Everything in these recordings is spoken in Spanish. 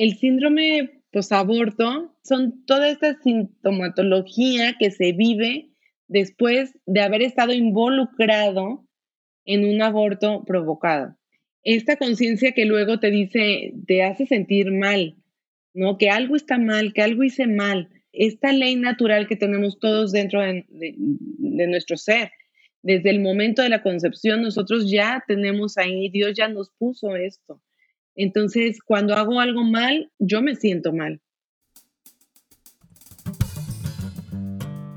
El síndrome posaborto son toda esta sintomatología que se vive después de haber estado involucrado en un aborto provocado. Esta conciencia que luego te dice, te hace sentir mal, ¿no? Que algo está mal, que algo hice mal. Esta ley natural que tenemos todos dentro de, de nuestro ser. Desde el momento de la concepción, nosotros ya tenemos ahí, Dios ya nos puso esto. Entonces, cuando hago algo mal, yo me siento mal.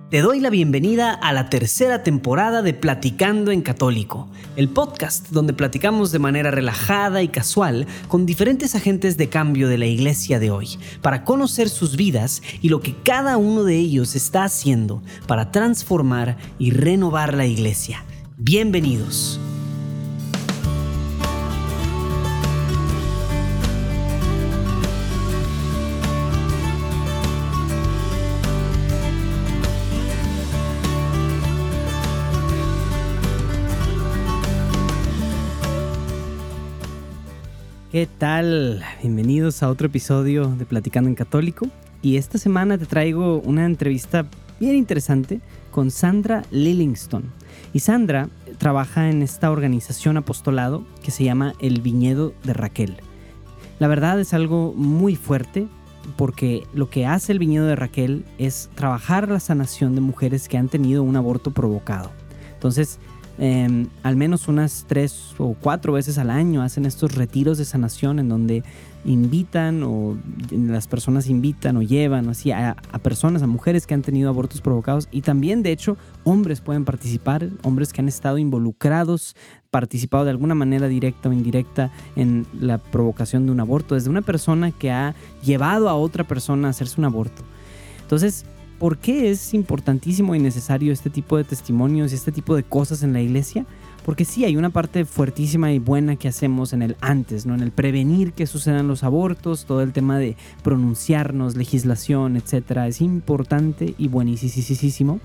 Te doy la bienvenida a la tercera temporada de Platicando en Católico, el podcast donde platicamos de manera relajada y casual con diferentes agentes de cambio de la iglesia de hoy, para conocer sus vidas y lo que cada uno de ellos está haciendo para transformar y renovar la iglesia. Bienvenidos. ¿Qué tal? Bienvenidos a otro episodio de Platicando en Católico. Y esta semana te traigo una entrevista bien interesante con Sandra Lillingston. Y Sandra trabaja en esta organización apostolado que se llama El Viñedo de Raquel. La verdad es algo muy fuerte porque lo que hace el Viñedo de Raquel es trabajar la sanación de mujeres que han tenido un aborto provocado. Entonces, Em, al menos unas tres o cuatro veces al año hacen estos retiros de sanación en donde invitan o las personas invitan o llevan así a, personas, a mujeres que han tenido abortos provocados y también de hecho hombres pueden participar, hombres que han estado involucrados, participado de alguna manera directa o indirecta en la provocación de un aborto, desde una persona que ha llevado a otra persona a hacerse un aborto. Entonces, ¿Por qué es importantísimo y necesario este tipo de testimonios y este tipo de cosas en la iglesia? Porque sí, hay una parte fuertísima y buena que hacemos en el antes, ¿no? En el prevenir que sucedan los abortos, todo el tema de pronunciarnos, legislación, etcétera, es importante y buenísimo.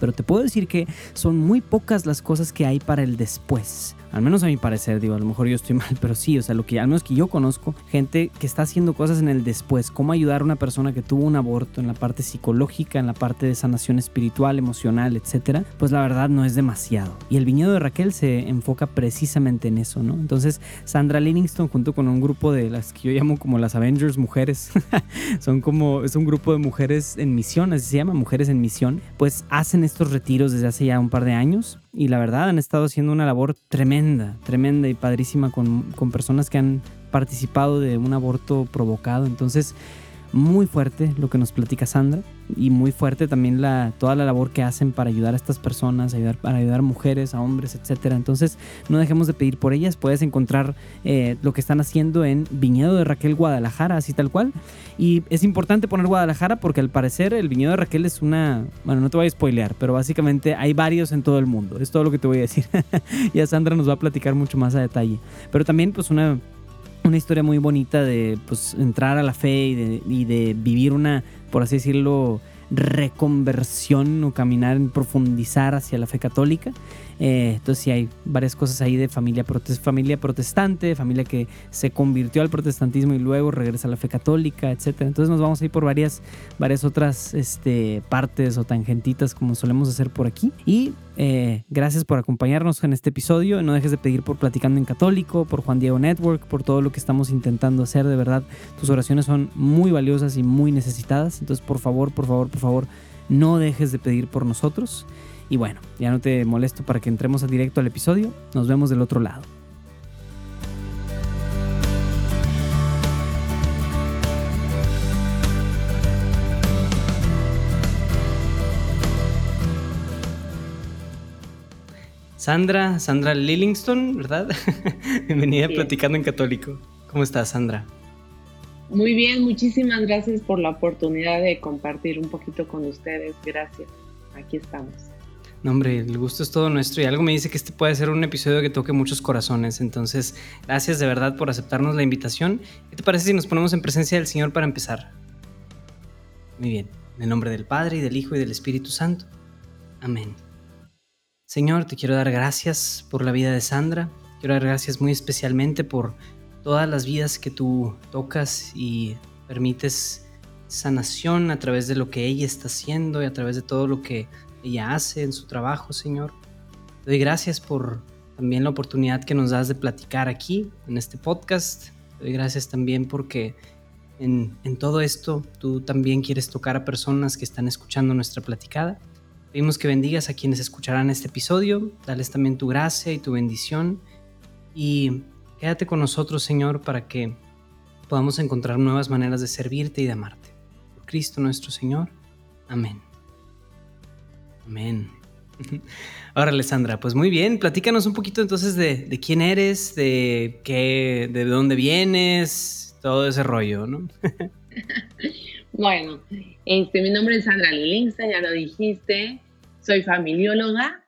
Pero te puedo decir que son muy pocas las cosas que hay para el después. Al menos a mi parecer, digo, a lo mejor yo estoy mal, pero sí, o sea, lo que al menos que yo conozco, gente que está haciendo cosas en el después, cómo ayudar a una persona que tuvo un aborto en la parte psicológica, en la parte de sanación espiritual, emocional, etcétera, pues la verdad no es demasiado. Y el viñedo de Raquel se enfoca precisamente en eso, ¿no? Entonces, Sandra Livingston junto con un grupo de las que yo llamo como las Avengers mujeres, son como es un grupo de mujeres en misión, así se llama, mujeres en misión, pues hacen estos retiros desde hace ya un par de años y la verdad han estado haciendo una labor tremenda, tremenda y padrísima con, con personas que han participado de un aborto provocado. Entonces, muy fuerte lo que nos platica Sandra y muy fuerte también la, toda la labor que hacen para ayudar a estas personas, para ayudar a mujeres, a hombres, etc. Entonces no dejemos de pedir por ellas, puedes encontrar eh, lo que están haciendo en Viñedo de Raquel Guadalajara, así tal cual. Y es importante poner Guadalajara porque al parecer el Viñedo de Raquel es una, bueno, no te voy a spoilear, pero básicamente hay varios en todo el mundo, es todo lo que te voy a decir. y a Sandra nos va a platicar mucho más a detalle. Pero también pues una una historia muy bonita de pues, entrar a la fe y de, y de, vivir una, por así decirlo, reconversión o caminar en profundizar hacia la fe católica. Eh, entonces sí hay varias cosas ahí de familia, familia protestante, familia que se convirtió al protestantismo y luego regresa a la fe católica, etc. Entonces nos vamos a ir por varias, varias otras este, partes o tangentitas como solemos hacer por aquí. Y eh, gracias por acompañarnos en este episodio. No dejes de pedir por Platicando en Católico, por Juan Diego Network, por todo lo que estamos intentando hacer. De verdad, tus oraciones son muy valiosas y muy necesitadas. Entonces, por favor, por favor, por favor, no dejes de pedir por nosotros. Y bueno, ya no te molesto para que entremos directo al episodio. Nos vemos del otro lado. Sandra, Sandra Lillingston, ¿verdad? Bienvenida a Platicando en Católico. ¿Cómo estás, Sandra? Muy bien, muchísimas gracias por la oportunidad de compartir un poquito con ustedes. Gracias. Aquí estamos. No, hombre, el gusto es todo nuestro y algo me dice que este puede ser un episodio que toque muchos corazones. Entonces, gracias de verdad por aceptarnos la invitación. ¿Qué te parece si nos ponemos en presencia del Señor para empezar? Muy bien, en el nombre del Padre y del Hijo y del Espíritu Santo. Amén. Señor, te quiero dar gracias por la vida de Sandra. Quiero dar gracias muy especialmente por todas las vidas que tú tocas y permites sanación a través de lo que ella está haciendo y a través de todo lo que ella hace en su trabajo, Señor. Doy gracias por también la oportunidad que nos das de platicar aquí en este podcast. Doy gracias también porque en, en todo esto tú también quieres tocar a personas que están escuchando nuestra platicada. Pedimos que bendigas a quienes escucharán este episodio, dales también tu gracia y tu bendición y quédate con nosotros, Señor, para que podamos encontrar nuevas maneras de servirte y de amarte. Por Cristo nuestro Señor. Amén. Amén. Ahora, Alessandra, pues muy bien, platícanos un poquito entonces de, quién eres, de qué, de dónde vienes, todo ese rollo, ¿no? bueno, este, mi nombre es Sandra Lilinsta, ya lo dijiste, soy familióloga,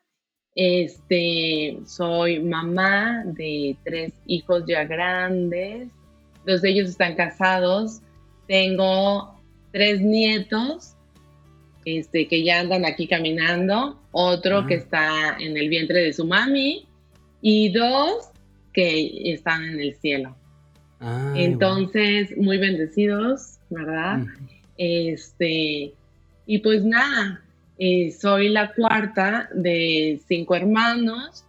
este, soy mamá de tres hijos ya grandes, dos de ellos están casados, tengo tres nietos este, que ya andan aquí caminando, otro que está en el vientre de su mami y dos que están en el cielo. Entonces, muy bendecidos, ¿verdad? Este, y pues nada, eh, soy la cuarta de cinco hermanos.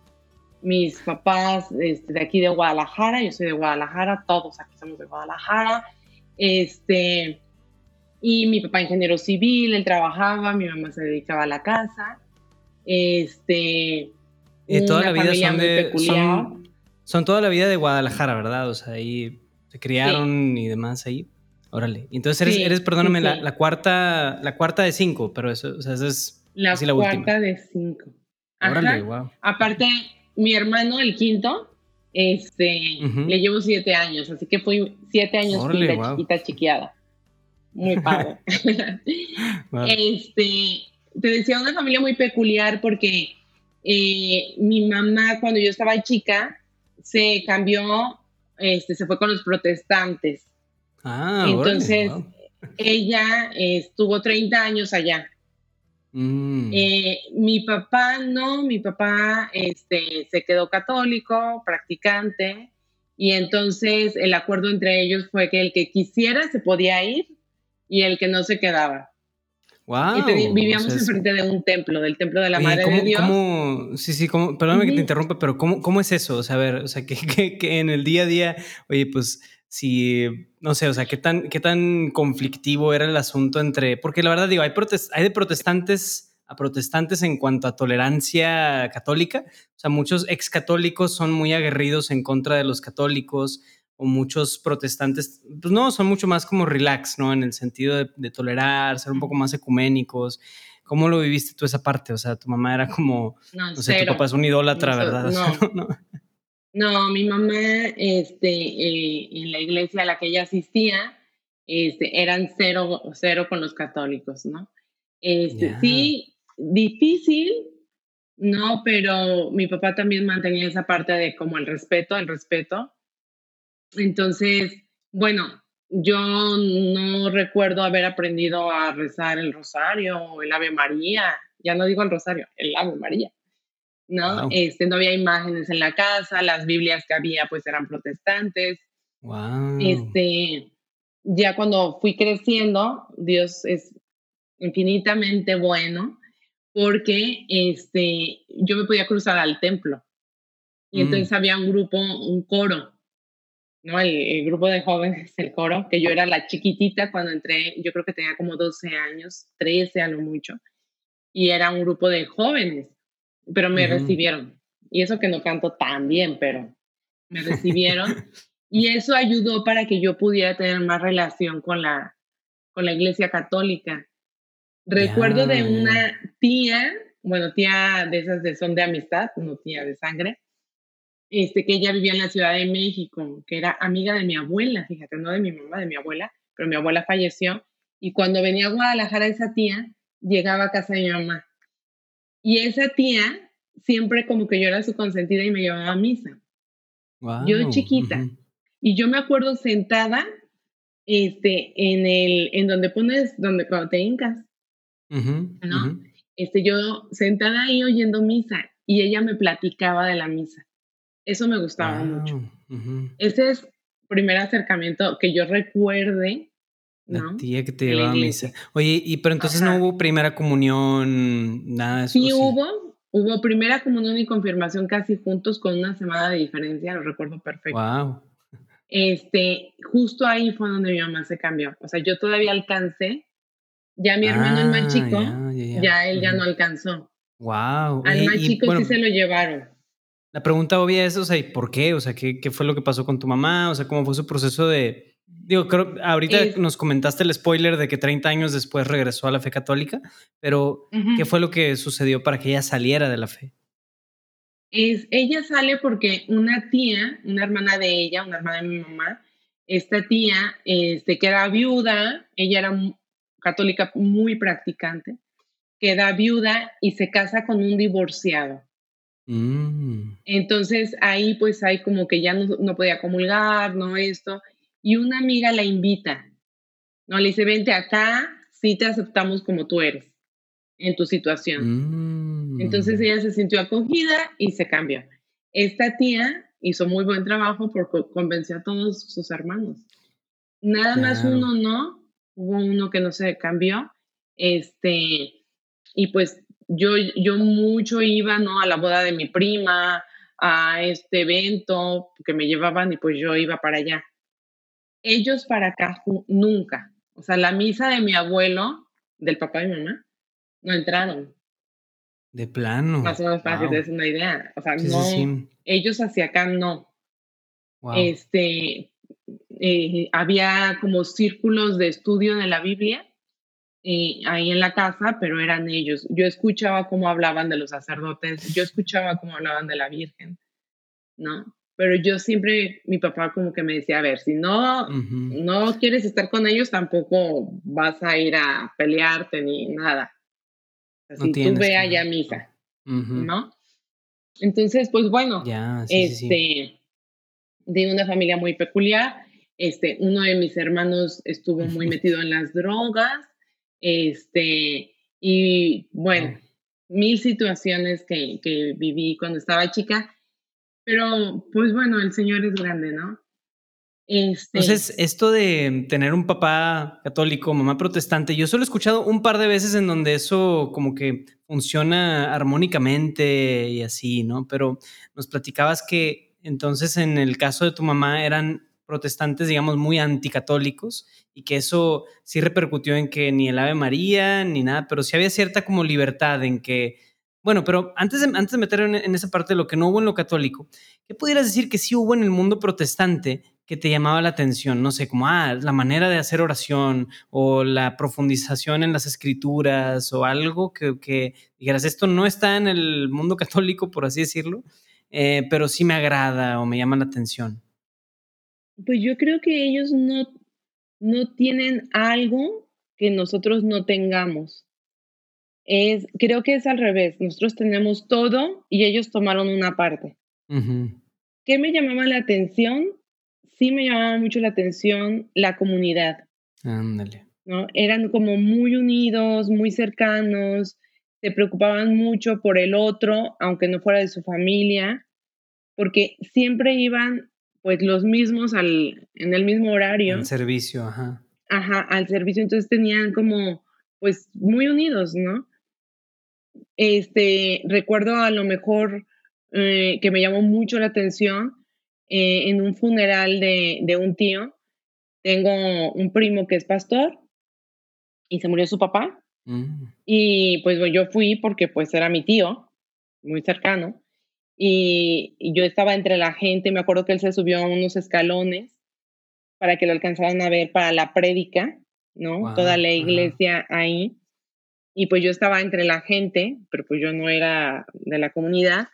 Mis papás este, de aquí de Guadalajara, yo soy de Guadalajara, todos aquí somos de Guadalajara. Este, y mi papá ingeniero civil, él trabajaba, mi mamá se dedicaba a la casa. Este. Y toda la vida son de. Son, toda la vida de Guadalajara, ¿verdad? O sea, ahí se criaron y demás ahí. Órale. Entonces eres, eres perdóname, la, cuarta, la cuarta de cinco, pero eso, o sea, esa es la, la cuarta de cinco. Órale, wow. Aparte, mi hermano, el quinto, este, le llevo siete años, así que fui siete años Órale, chiquita, chiquiada muy padre. Este, te decía una familia muy peculiar porque eh, mi mamá cuando yo estaba chica se cambió, este, se fue con los protestantes. Ah, Entonces, ella estuvo 30 años allá. Mm. Eh, mi papá no, mi papá este, se quedó católico, practicante, y entonces el acuerdo entre ellos fue que el que quisiera se podía ir y el que no se quedaba. Wow, y vivíamos enfrente de un templo, del templo de la Madre de Dios. ¿cómo, sí, sí, perdóname que te interrumpa, pero ¿cómo, cómo es eso? O sea, a ver, o sea, que, que, en el día a día, oye, pues si, no sé, o sea, qué tan, qué tan conflictivo era el asunto entre, porque la verdad digo, hay, hay de protestantes a protestantes en cuanto a tolerancia católica, o sea, muchos ex católicos son muy aguerridos en contra de los católicos, o muchos protestantes, pues no, son mucho más como relax, ¿no? En el sentido de, tolerar, ser un poco más ecuménicos. ¿Cómo lo viviste tú esa parte? O sea, tu mamá era como, no, sé, tu papá es un idólatra, ¿verdad? No. no. mi mamá, este, eh, en la iglesia a la que ella asistía, este, eran cero, cero con los católicos, ¿no? Este, Sí, difícil, no, pero mi papá también mantenía esa parte de como el respeto, el respeto, entonces, bueno, yo no recuerdo haber aprendido a rezar el rosario o el Ave María, ya no digo el rosario, el Ave María. ¿no? Este, no había imágenes en la casa, las Biblias que había pues eran protestantes. Wow. Este, ya cuando fui creciendo, Dios es infinitamente bueno porque este, yo me podía cruzar al templo. Y mm. entonces había un grupo, un coro ¿no? El, grupo de jóvenes, el coro, que yo era la chiquitita cuando entré, yo creo que tenía como 12 años, 13 a lo mucho, y era un grupo de jóvenes, pero me recibieron. Y eso que no canto tan bien, pero me recibieron. y eso ayudó para que yo pudiera tener más relación con la, con la iglesia católica. Recuerdo de una tía, bueno, tía de esas de son de amistad, no tía de sangre, este, que ella vivía en la Ciudad de México, que era amiga de mi abuela, fíjate, no de mi mamá, de mi abuela, pero mi abuela falleció. Y cuando venía a Guadalajara esa tía, llegaba a casa de mi mamá. Y esa tía siempre como que yo era su consentida y me llevaba a misa. yo chiquita. Y yo me acuerdo sentada este, en, el, en donde pones, donde cuando te hincas, ¿no? Este, yo sentada ahí oyendo misa y ella me platicaba de la misa. Eso me gustaba mucho. Ese es primer acercamiento que yo recuerde. La tía que te llevaba a misa. Oye, y pero entonces no hubo primera comunión, nada de eso. Sí, hubo, hubo primera comunión y confirmación casi juntos con una semana de diferencia, lo recuerdo perfecto. Wow. Este, justo ahí fue donde mi mamá se cambió. O sea, yo todavía alcancé, ya mi hermano el más ah, chico, ya, él ya no alcanzó. Wow. Al más chico sí se lo llevaron. La pregunta obvia es, o sea, ¿y por qué? O sea, ¿qué, ¿qué, fue lo que pasó con tu mamá? O sea, ¿cómo fue su proceso de... Digo, creo, ahorita nos comentaste el spoiler de que 30 años después regresó a la fe católica, pero ¿qué fue lo que sucedió para que ella saliera de la fe? Es, ella sale porque una tía, una hermana de ella, una hermana de mi mamá, esta tía, este, que era viuda, ella era católica muy practicante, queda viuda y se casa con un divorciado. Mm. Entonces ahí pues hay como que ya no, podía comulgar, no esto, y una amiga la invita, no le dice, vente acá, sí te aceptamos como tú eres, en tu situación. Entonces mm. ella se sintió acogida y se cambió. Esta tía hizo muy buen trabajo porque convenció a todos sus hermanos. Nada más uno no, hubo uno que no se cambió, este, y pues yo, yo mucho iba, ¿no? A la boda de mi prima, a este evento que me llevaban y pues yo iba para allá. Ellos para acá nunca. O sea, la misa de mi abuelo, del papá de mi mamá, no entraron. De plano. Más o menos para que te des una idea. O sea, no. Ellos hacia acá no. Este, eh, había como círculos de estudio de la Biblia eh, ahí en la casa, pero eran ellos. Yo escuchaba cómo hablaban de los sacerdotes, yo escuchaba cómo hablaban de la Virgen, ¿no? Pero yo siempre, mi papá como que me decía, a ver, si no, no quieres estar con ellos, tampoco vas a ir a pelearte ni nada. Así tú ve allá a misa, ¿no? Entonces, pues bueno, este, de una familia muy peculiar, este, uno de mis hermanos estuvo muy metido en las drogas, este, y bueno, mil situaciones que, que viví cuando estaba chica, pero pues bueno, el Señor es grande, ¿no? Este Entonces, esto de tener un papá católico, mamá protestante, yo solo he escuchado un par de veces en donde eso como que funciona armónicamente y así, ¿no? Pero nos platicabas que entonces en el caso de tu mamá eran protestantes, digamos, muy anticatólicos y que eso sí repercutió en que ni el Ave María ni nada, pero sí había cierta como libertad en que, bueno, pero antes de, antes de meter en, esa parte de lo que no hubo en lo católico, ¿qué pudieras decir que sí hubo en el mundo protestante que te llamaba la atención? No sé, como, ah, la manera de hacer oración o la profundización en las escrituras o algo que, que dijeras, esto no está en el mundo católico, por así decirlo, eh, pero sí me agrada o me llama la atención. Pues yo creo que ellos no, no tienen algo que nosotros no tengamos. Es, creo que es al revés. Nosotros tenemos todo y ellos tomaron una parte. ¿Qué me llamaba la atención? Sí me llamaba mucho la atención la comunidad. Ándale. ¿no? Eran como muy unidos, muy cercanos, se preocupaban mucho por el otro, aunque no fuera de su familia, porque siempre iban pues los mismos al, en el mismo horario. Al servicio, ajá. Ajá, al servicio, entonces tenían como, pues muy unidos, ¿no? Este, recuerdo a lo mejor eh, que me llamó mucho la atención eh, en un funeral de, de un tío. Tengo un primo que es pastor y se murió su papá. Mm. Y pues yo fui porque pues era mi tío, muy cercano. Y, yo estaba entre la gente, me acuerdo que él se subió a unos escalones para que lo alcanzaran a ver para la prédica, ¿no? Toda la iglesia ahí. Y pues yo estaba entre la gente, pero pues yo no era de la comunidad.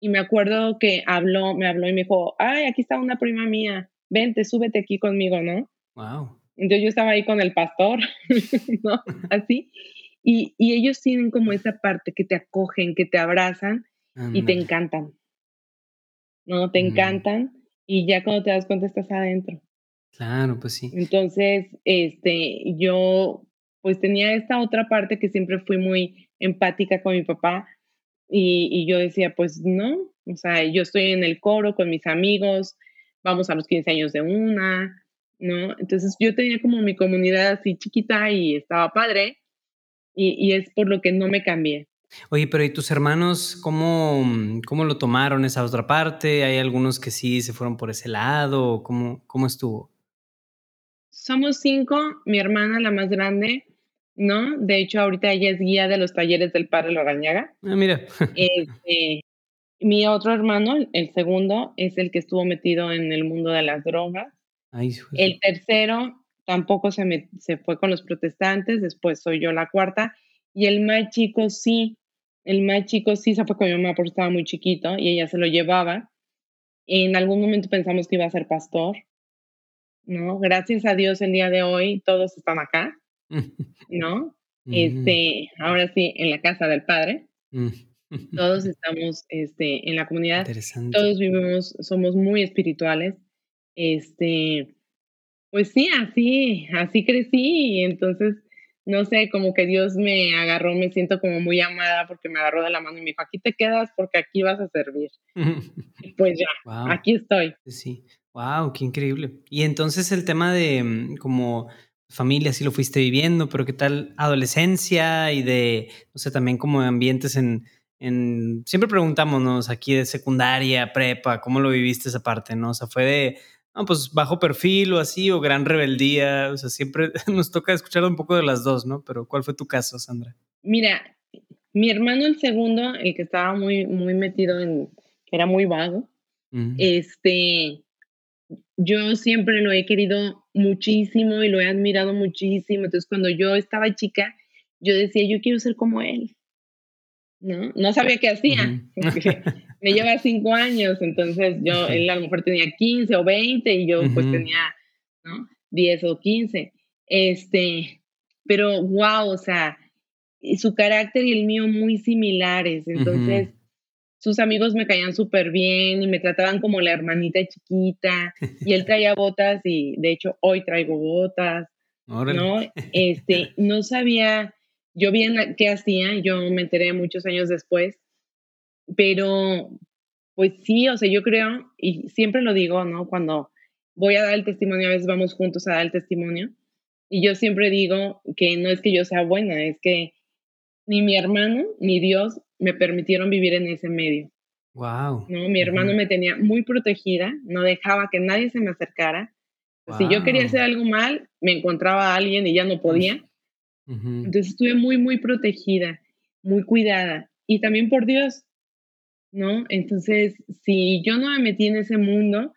Y me acuerdo que habló, me habló y me dijo, ay, aquí está una prima mía, vente, súbete aquí conmigo, ¿no? Wow. Entonces yo estaba ahí con el pastor, ¿no? Así. Y, y ellos tienen como esa parte que te acogen, que te abrazan y te encantan. ¿No? Te encantan y ya cuando te das cuenta estás adentro. Claro, pues sí. Entonces, este, yo pues tenía esta otra parte que siempre fui muy empática con mi papá y, y yo decía, pues no, o sea, yo estoy en el coro con mis amigos, vamos a los 15 años de una, ¿no? Entonces yo tenía como mi comunidad así chiquita y estaba padre y, y es por lo que no me cambié. Oye, pero ¿y tus hermanos cómo, cómo lo tomaron esa otra parte? ¿Hay algunos que sí se fueron por ese lado? ¿Cómo, cómo estuvo? Somos cinco, mi hermana la más grande, ¿no? De hecho, ahorita ella es guía de los talleres del padre Lorañaga. Ah, mira. Este, mi otro hermano, el segundo, es el que estuvo metido en el mundo de las drogas. el tercero tampoco se, me, se fue con los protestantes, después soy yo la cuarta. Y el más chico sí, el más chico sí se fue con mi mamá porque estaba muy chiquito y ella se lo llevaba. En algún momento pensamos que iba a ser pastor, ¿no? Gracias a Dios el día de hoy todos están acá, ¿no? Este, ahora sí, en la casa del Padre. Todos estamos este, en la comunidad. Todos vivimos, somos muy espirituales. Este, pues sí, así, así crecí. Entonces no sé, como que Dios me agarró, me siento como muy amada porque me agarró de la mano y me dijo, aquí te quedas porque aquí vas a servir. y pues ya, aquí estoy. Sí, wow, qué increíble. Y entonces el tema de mm, como familia, sí lo fuiste viviendo, pero qué tal adolescencia y de, no sé, también como ambientes en, en, siempre preguntámonos aquí de secundaria, prepa, ¿cómo lo viviste esa parte, no? O sea, fue de no, pues bajo perfil o así, o gran rebeldía. O sea, siempre nos toca escuchar un poco de las dos, ¿no? Pero ¿cuál fue tu caso, Sandra? Mira, mi hermano el segundo, el que estaba muy, muy metido en, que era muy vago, este, yo siempre lo he querido muchísimo y lo he admirado muchísimo. Entonces, cuando yo estaba chica, yo decía, yo quiero ser como él. ¿no? No sabía qué hacía, me lleva cinco años, entonces yo, él a lo mejor tenía 15 o 20 y yo pues tenía, ¿no? 10 o 15. Este, pero wow, o sea, su carácter y el mío muy similares, entonces sus amigos me caían súper bien y me trataban como la hermanita chiquita y él traía botas y de hecho hoy traigo botas, ¿no? Este, no sabía yo vi qué hacía, yo me enteré muchos años después, pero pues sí, o sea, yo creo, y siempre lo digo, ¿no? Cuando voy a dar el testimonio, a veces vamos juntos a dar el testimonio, y yo siempre digo que no es que yo sea buena, es que ni mi hermano ni Dios me permitieron vivir en ese medio. Wow. ¿no? Mi hermano me tenía muy protegida, no dejaba que nadie se me acercara. Si yo quería hacer algo mal, me encontraba a alguien y ya no podía. Entonces estuve muy, muy protegida, muy cuidada y también por Dios, ¿no? Entonces, si yo no me metí en ese mundo,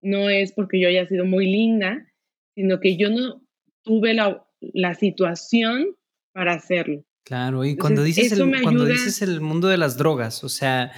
no es porque yo haya sido muy linda, sino que yo no tuve la, la situación para hacerlo. Claro, y cuando, dices el, cuando dices el mundo de las drogas, o sea,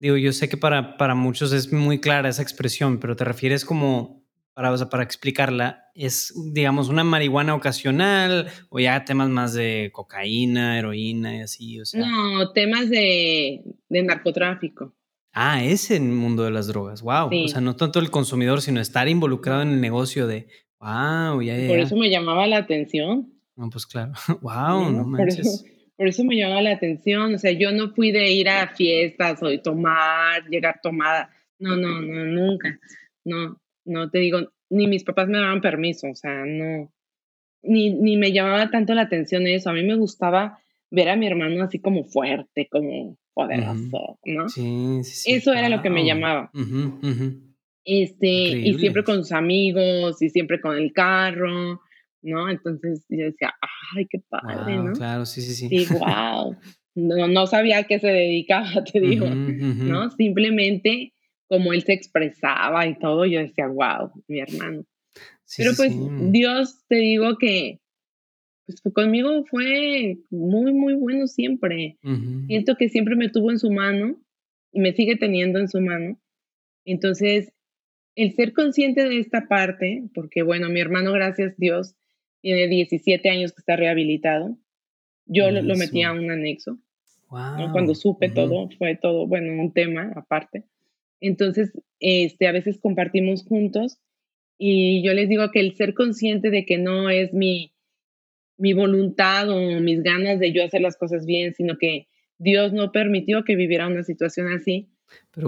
digo, yo sé que para, para muchos es muy clara esa expresión, pero te refieres como para, para explicarla, es, digamos, una marihuana ocasional o ya temas más de cocaína, heroína y así? O sea. No, temas de, de narcotráfico. Ah, es el mundo de las drogas, wow. O sea, no tanto el consumidor, sino estar involucrado en el negocio de, wow, ya, ya. Por eso me llamaba la atención. No, pues claro, wow, no, manches. Por eso, me llamaba la atención, o sea, yo no fui de ir a fiestas o de tomar, llegar tomada, no, no, no, nunca, no, no te digo, ni mis papás me daban permiso, o sea, no, ni, ni me llamaba tanto la atención eso. A mí me gustaba ver a mi hermano así como fuerte, como poderoso, ¿no? Sí, sí, Eso era lo que me llamaba. Este, y siempre con sus amigos, y siempre con el carro, ¿no? Entonces yo decía, ay, qué padre, ¿no? Claro, sí, sí, sí. Sí, wow. No, no sabía a qué se dedicaba, te digo, ¿no? Simplemente como él se expresaba y todo, yo decía, wow, mi hermano. Pero pues Dios, te digo que pues, conmigo fue muy, muy bueno siempre. Siento que siempre me tuvo en su mano y me sigue teniendo en su mano. Entonces, el ser consciente de esta parte, porque bueno, mi hermano, gracias Dios, tiene 17 años que está rehabilitado. Yo lo, metí a un anexo. Cuando supe todo, fue todo, bueno, un tema aparte. Entonces, este, a veces compartimos juntos y yo les digo que el ser consciente de que no es mi, mi voluntad o mis ganas de yo hacer las cosas bien, sino que Dios no permitió que viviera una situación así,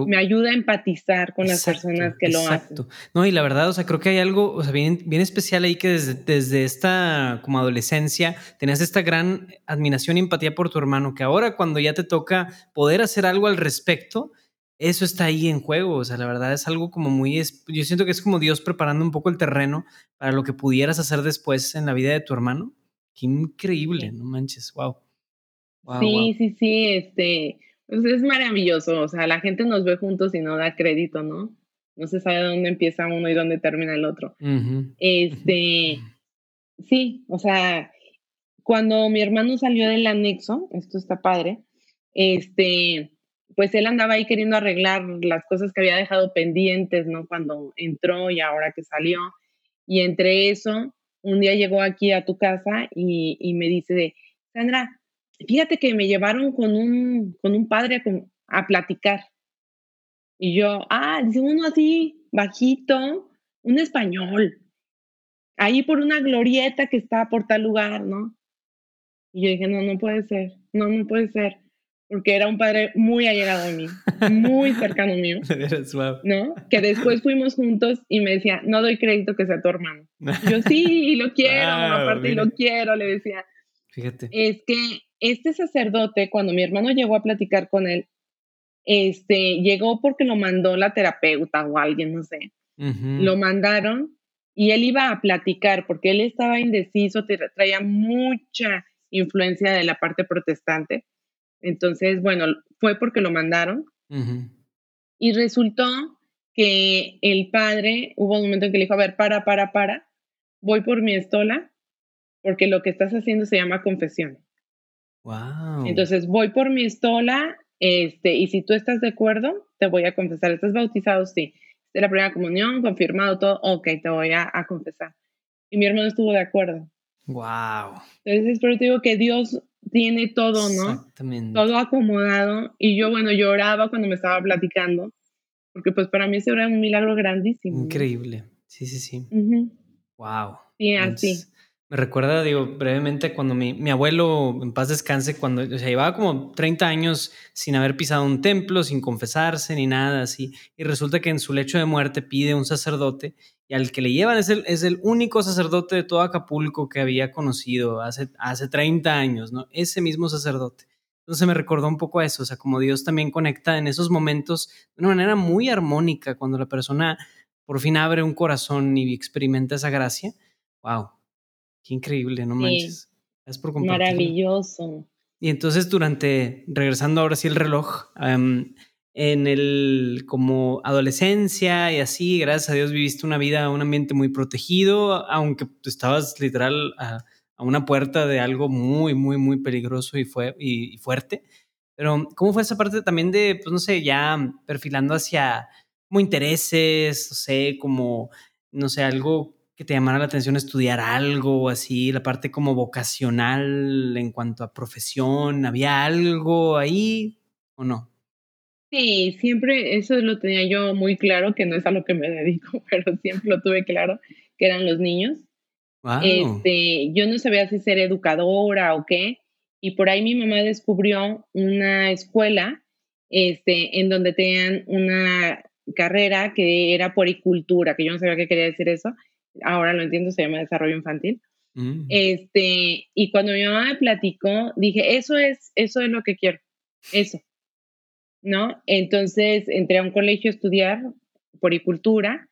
me ayuda a empatizar con las personas que lo hacen. No, y la verdad, o sea, creo que hay algo, o sea, bien, bien especial ahí que desde, desde esta como adolescencia tenías esta gran admiración y empatía por tu hermano, que ahora cuando ya te toca poder hacer algo al respecto, eso está ahí en juego. O sea, la verdad es algo como muy, yo siento que es como Dios preparando un poco el terreno para lo que pudieras hacer después en la vida de tu hermano. Qué increíble, no manches, wow. sí, sí, sí, este pues es maravilloso, o sea, la gente nos ve juntos y no da crédito, ¿no? No se sabe dónde empieza uno y dónde termina el otro. Este, sí, o sea, cuando mi hermano salió del anexo, esto está padre, este, pues él andaba ahí queriendo arreglar las cosas que había dejado pendientes, ¿no? Cuando entró y ahora que salió. Y entre eso, un día llegó aquí a tu casa y, me dice, Sandra, fíjate que me llevaron con un, con un padre a, a platicar. Y yo, ah, dice uno así, bajito, un español, ahí por una glorieta que está por tal lugar, ¿no? Y yo dije, no, no puede ser, no, no puede ser, porque era un padre muy allegado a mí, muy cercano mío, ¿no? Que después fuimos juntos y me decía, no doy crédito que sea tu hermano. yo, sí, lo quiero, aparte lo quiero, le decía. Fíjate. Es que este sacerdote, cuando mi hermano llegó a platicar con él, este, llegó porque lo mandó la terapeuta o alguien, no sé. Lo mandaron y él iba a platicar porque él estaba indeciso, traía mucha influencia de la parte protestante. Entonces, bueno, fue porque lo mandaron. Y resultó que el padre, hubo un momento en que le dijo, a ver, para, para, para, voy por mi estola, porque lo que estás haciendo se llama confesión. Wow. Entonces voy por mi estola, este, y si tú estás de acuerdo, te voy a confesar. ¿Estás bautizado? Sí. De la primera comunión, confirmado todo, ok, te voy a, confesar. Y mi hermano estuvo de acuerdo. Wow. Entonces, pero te digo que Dios tiene todo, ¿no? Exactamente. Todo acomodado. Y yo, bueno, lloraba cuando me estaba platicando, porque pues para mí ese era un milagro grandísimo. Increíble. Sí, sí, sí. Wow. Sí, así. Me recuerda, digo, brevemente cuando mi, mi, abuelo, en paz descanse, cuando, o sea, llevaba como 30 años sin haber pisado un templo, sin confesarse ni nada así, y resulta que en su lecho de muerte pide un sacerdote, y al que le llevan es el, es el único sacerdote de todo Acapulco que había conocido hace, hace 30 años, ¿no? Ese mismo sacerdote. Entonces me recordó un poco a eso, o sea, como Dios también conecta en esos momentos de una manera muy armónica, cuando la persona por fin abre un corazón y experimenta esa gracia. ¡Wow! Qué increíble, no manches. Es por Maravilloso. Y entonces durante, regresando ahora sí el reloj, en el como adolescencia y así, gracias a Dios viviste una vida, un ambiente muy protegido, aunque estabas literal a, una puerta de algo muy, muy, muy peligroso y, fue, y, fuerte. Pero, ¿cómo fue esa parte también de, pues no sé, ya perfilando hacia como intereses, no sé, como, no sé, algo que te llamara la atención estudiar algo así, la parte como vocacional en cuanto a profesión? ¿Había algo ahí o no? Sí, siempre eso lo tenía yo muy claro, que no es a lo que me dedico, pero siempre lo tuve claro, que eran los niños. Este, yo no sabía si ser educadora o qué, y por ahí mi mamá descubrió una escuela este, en donde tenían una carrera que era poricultura, que yo no sabía qué quería decir eso, ahora lo entiendo, se llama desarrollo infantil. Mm. Este, y cuando mi mamá me platicó, dije, eso es, eso es lo que quiero, eso, ¿no? Entonces entré a un colegio a estudiar poricultura,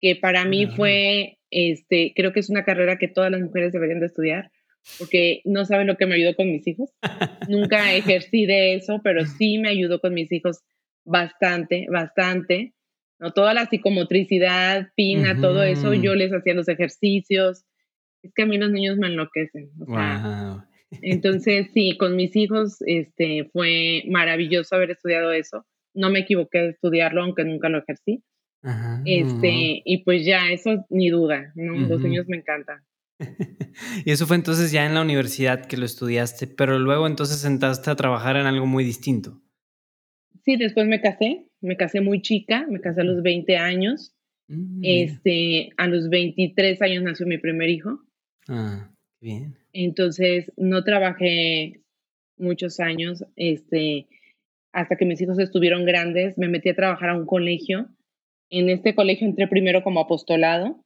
que para mí fue, este, creo que es una carrera que todas las mujeres deberían de estudiar, porque no saben lo que me ayudó con mis hijos. Nunca ejercí de eso, pero sí me ayudó con mis hijos bastante, bastante. ¿no? Toda la psicomotricidad, pina, todo eso, yo les hacía los ejercicios. Es que a mí los niños me enloquecen. Entonces, sí, con mis hijos este, fue maravilloso haber estudiado eso. No me equivoqué de estudiarlo, aunque nunca lo ejercí. Este, y pues ya, eso ni duda, ¿no? Los niños me encantan. y eso fue entonces ya en la universidad que lo estudiaste, pero luego entonces sentaste a trabajar en algo muy distinto. Sí, después me casé, me casé muy chica, me casé a los 20 años. Mm, este, a los 23 años nació mi primer hijo. Ah, bien. Entonces, no trabajé muchos años, este, hasta que mis hijos estuvieron grandes, me metí a trabajar a un colegio. En este colegio entré primero como apostolado,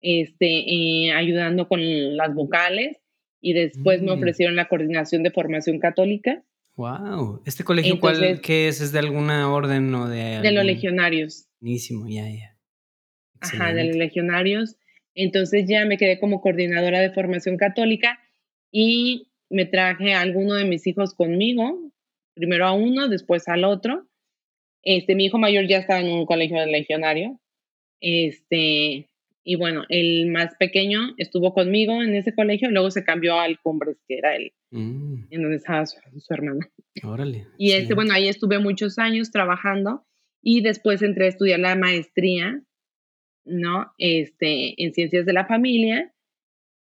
este, eh, ayudando con las vocales y después me mm. ofrecieron la coordinación de formación católica. Wow, ¿este colegio cuál qué es? ¿Es de alguna orden o de De los legionarios. Buenísimo, ya, ya. Ajá, de los legionarios. Entonces ya me quedé como coordinadora de formación católica y me traje a alguno de mis hijos conmigo, primero a uno, después al otro. Este, mi hijo mayor ya estaba en un colegio de legionario. Este, y bueno, el más pequeño estuvo conmigo en ese colegio, luego se cambió al Cumbres, que era el, mm. en donde estaba su, hermano. Órale. Y este, bueno, ahí estuve muchos años trabajando y después entré a estudiar la maestría, ¿no? Este, en ciencias de la familia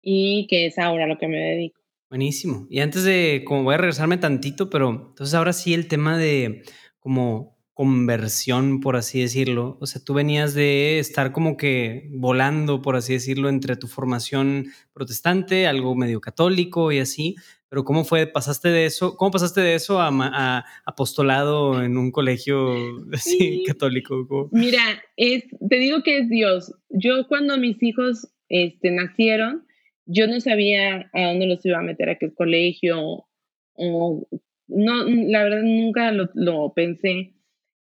y que es ahora lo que me dedico. Buenísimo. Y antes de, como voy a regresarme tantito, pero entonces ahora sí el tema de como conversión, por así decirlo. O sea, tú venías de estar como que volando, por así decirlo, entre tu formación protestante, algo medio católico y así. Pero ¿cómo fue? ¿Pasaste de eso? ¿Cómo pasaste de eso a, apostolado en un colegio así, católico? Mira, es, te digo que es Dios. Yo cuando mis hijos este, nacieron, yo no sabía a dónde los iba a meter, a qué colegio, o no, la verdad nunca lo, lo pensé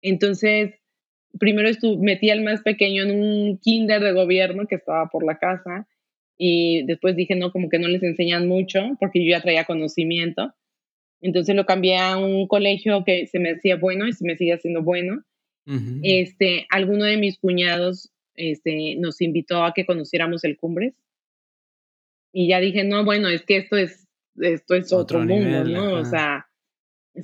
entonces, primero estuve, metí al más pequeño en un kinder de gobierno que estaba por la casa y después dije, no, como que no les enseñan mucho porque yo ya traía conocimiento. Entonces lo cambié a un colegio que se me hacía bueno y se me sigue haciendo bueno. este, alguno de mis cuñados este, nos invitó a que conociéramos el Cumbres. Y ya dije, no, bueno, es que esto es, esto es otro, mundo, ¿no? O sea,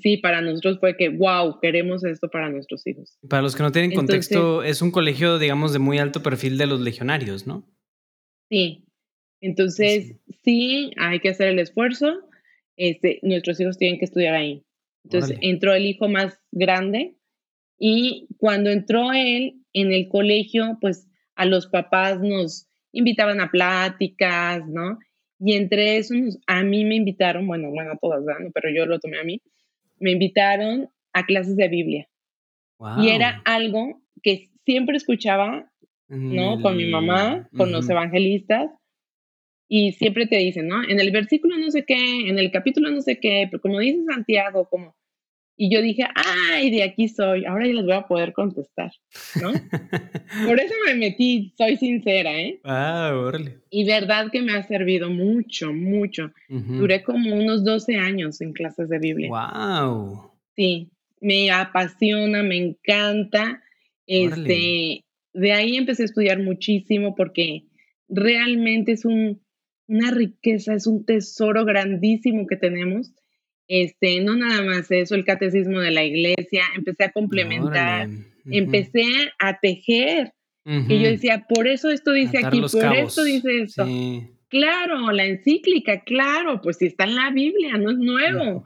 sí, para nosotros fue que, wow, queremos esto para nuestros hijos. Para los que no tienen contexto, es un colegio, digamos, de muy alto perfil de los legionarios, ¿no? Sí. Entonces, sí, hay que hacer el esfuerzo. Este, nuestros hijos tienen que estudiar ahí. Entonces, entró el hijo más grande y cuando entró él en el colegio, pues a los papás nos invitaban a pláticas, ¿no? Y entre esos, a mí me invitaron, bueno, bueno, a todas, ¿no? pero yo lo tomé a mí, me invitaron a clases de Biblia. Y era algo que siempre escuchaba, ¿no? Con mi mamá, con los evangelistas, y siempre te dicen, ¿no? En el versículo no sé qué, en el capítulo no sé qué, pero como dice Santiago, como... Y yo dije, ay, de aquí soy, ahora ya les voy a poder contestar, ¿no? Por eso me metí, soy sincera, ¿eh? Ah, órale. Y verdad que me ha servido mucho, mucho. Duré como unos 12 años en clases de Biblia. ¡Wow! Sí, me apasiona, me encanta. Este, de ahí empecé a estudiar muchísimo porque realmente es un, una riqueza, es un tesoro grandísimo que tenemos. Este, no nada más eso, el catecismo de la iglesia, empecé a complementar, empecé a tejer, y yo decía, por eso esto dice aquí, por esto dice esto. Claro, la encíclica, claro, pues si está en la Biblia, no es nuevo,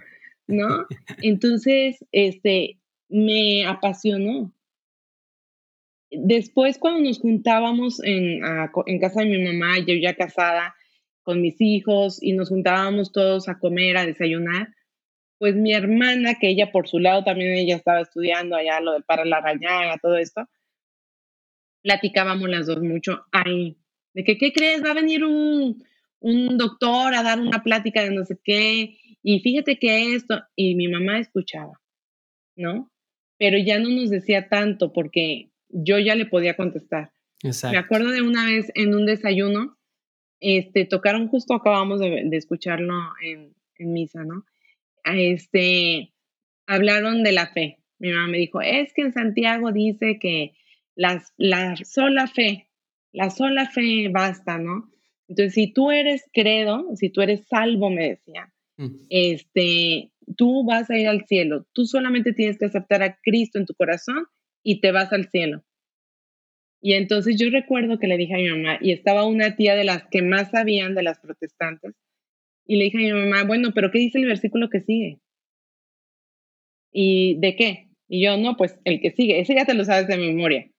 ¿no? Entonces, este, me apasionó. Después, cuando nos juntábamos en, en casa de mi mamá, yo ya casada, con mis hijos, y nos juntábamos todos a comer, a desayunar, pues mi hermana, que ella por su lado también ella estaba estudiando allá lo del para la rañaga, todo esto, platicábamos las dos mucho ahí, de que, ¿qué crees? Va a venir un, un doctor a dar una plática de no sé qué, y fíjate que esto, y mi mamá escuchaba, ¿no? Pero ya no nos decía tanto porque yo ya le podía contestar. Exacto. Me acuerdo de una vez en un desayuno, este, tocaron justo, acabamos de, de escucharlo en, en misa, ¿no? este, hablaron de la fe. Mi mamá me dijo, es que en Santiago dice que las, la sola fe, la sola fe basta, ¿no? Entonces, si tú eres credo, si tú eres salvo, me decía, mm. este, tú vas a ir al cielo. Tú solamente tienes que aceptar a Cristo en tu corazón y te vas al cielo. Y entonces yo recuerdo que le dije a mi mamá, y estaba una tía de las que más sabían de las protestantes, y le dije a mi mamá, bueno, pero ¿qué dice el versículo que sigue? ¿Y de qué? Y yo, no, pues el que sigue, ese ya te lo sabes de memoria,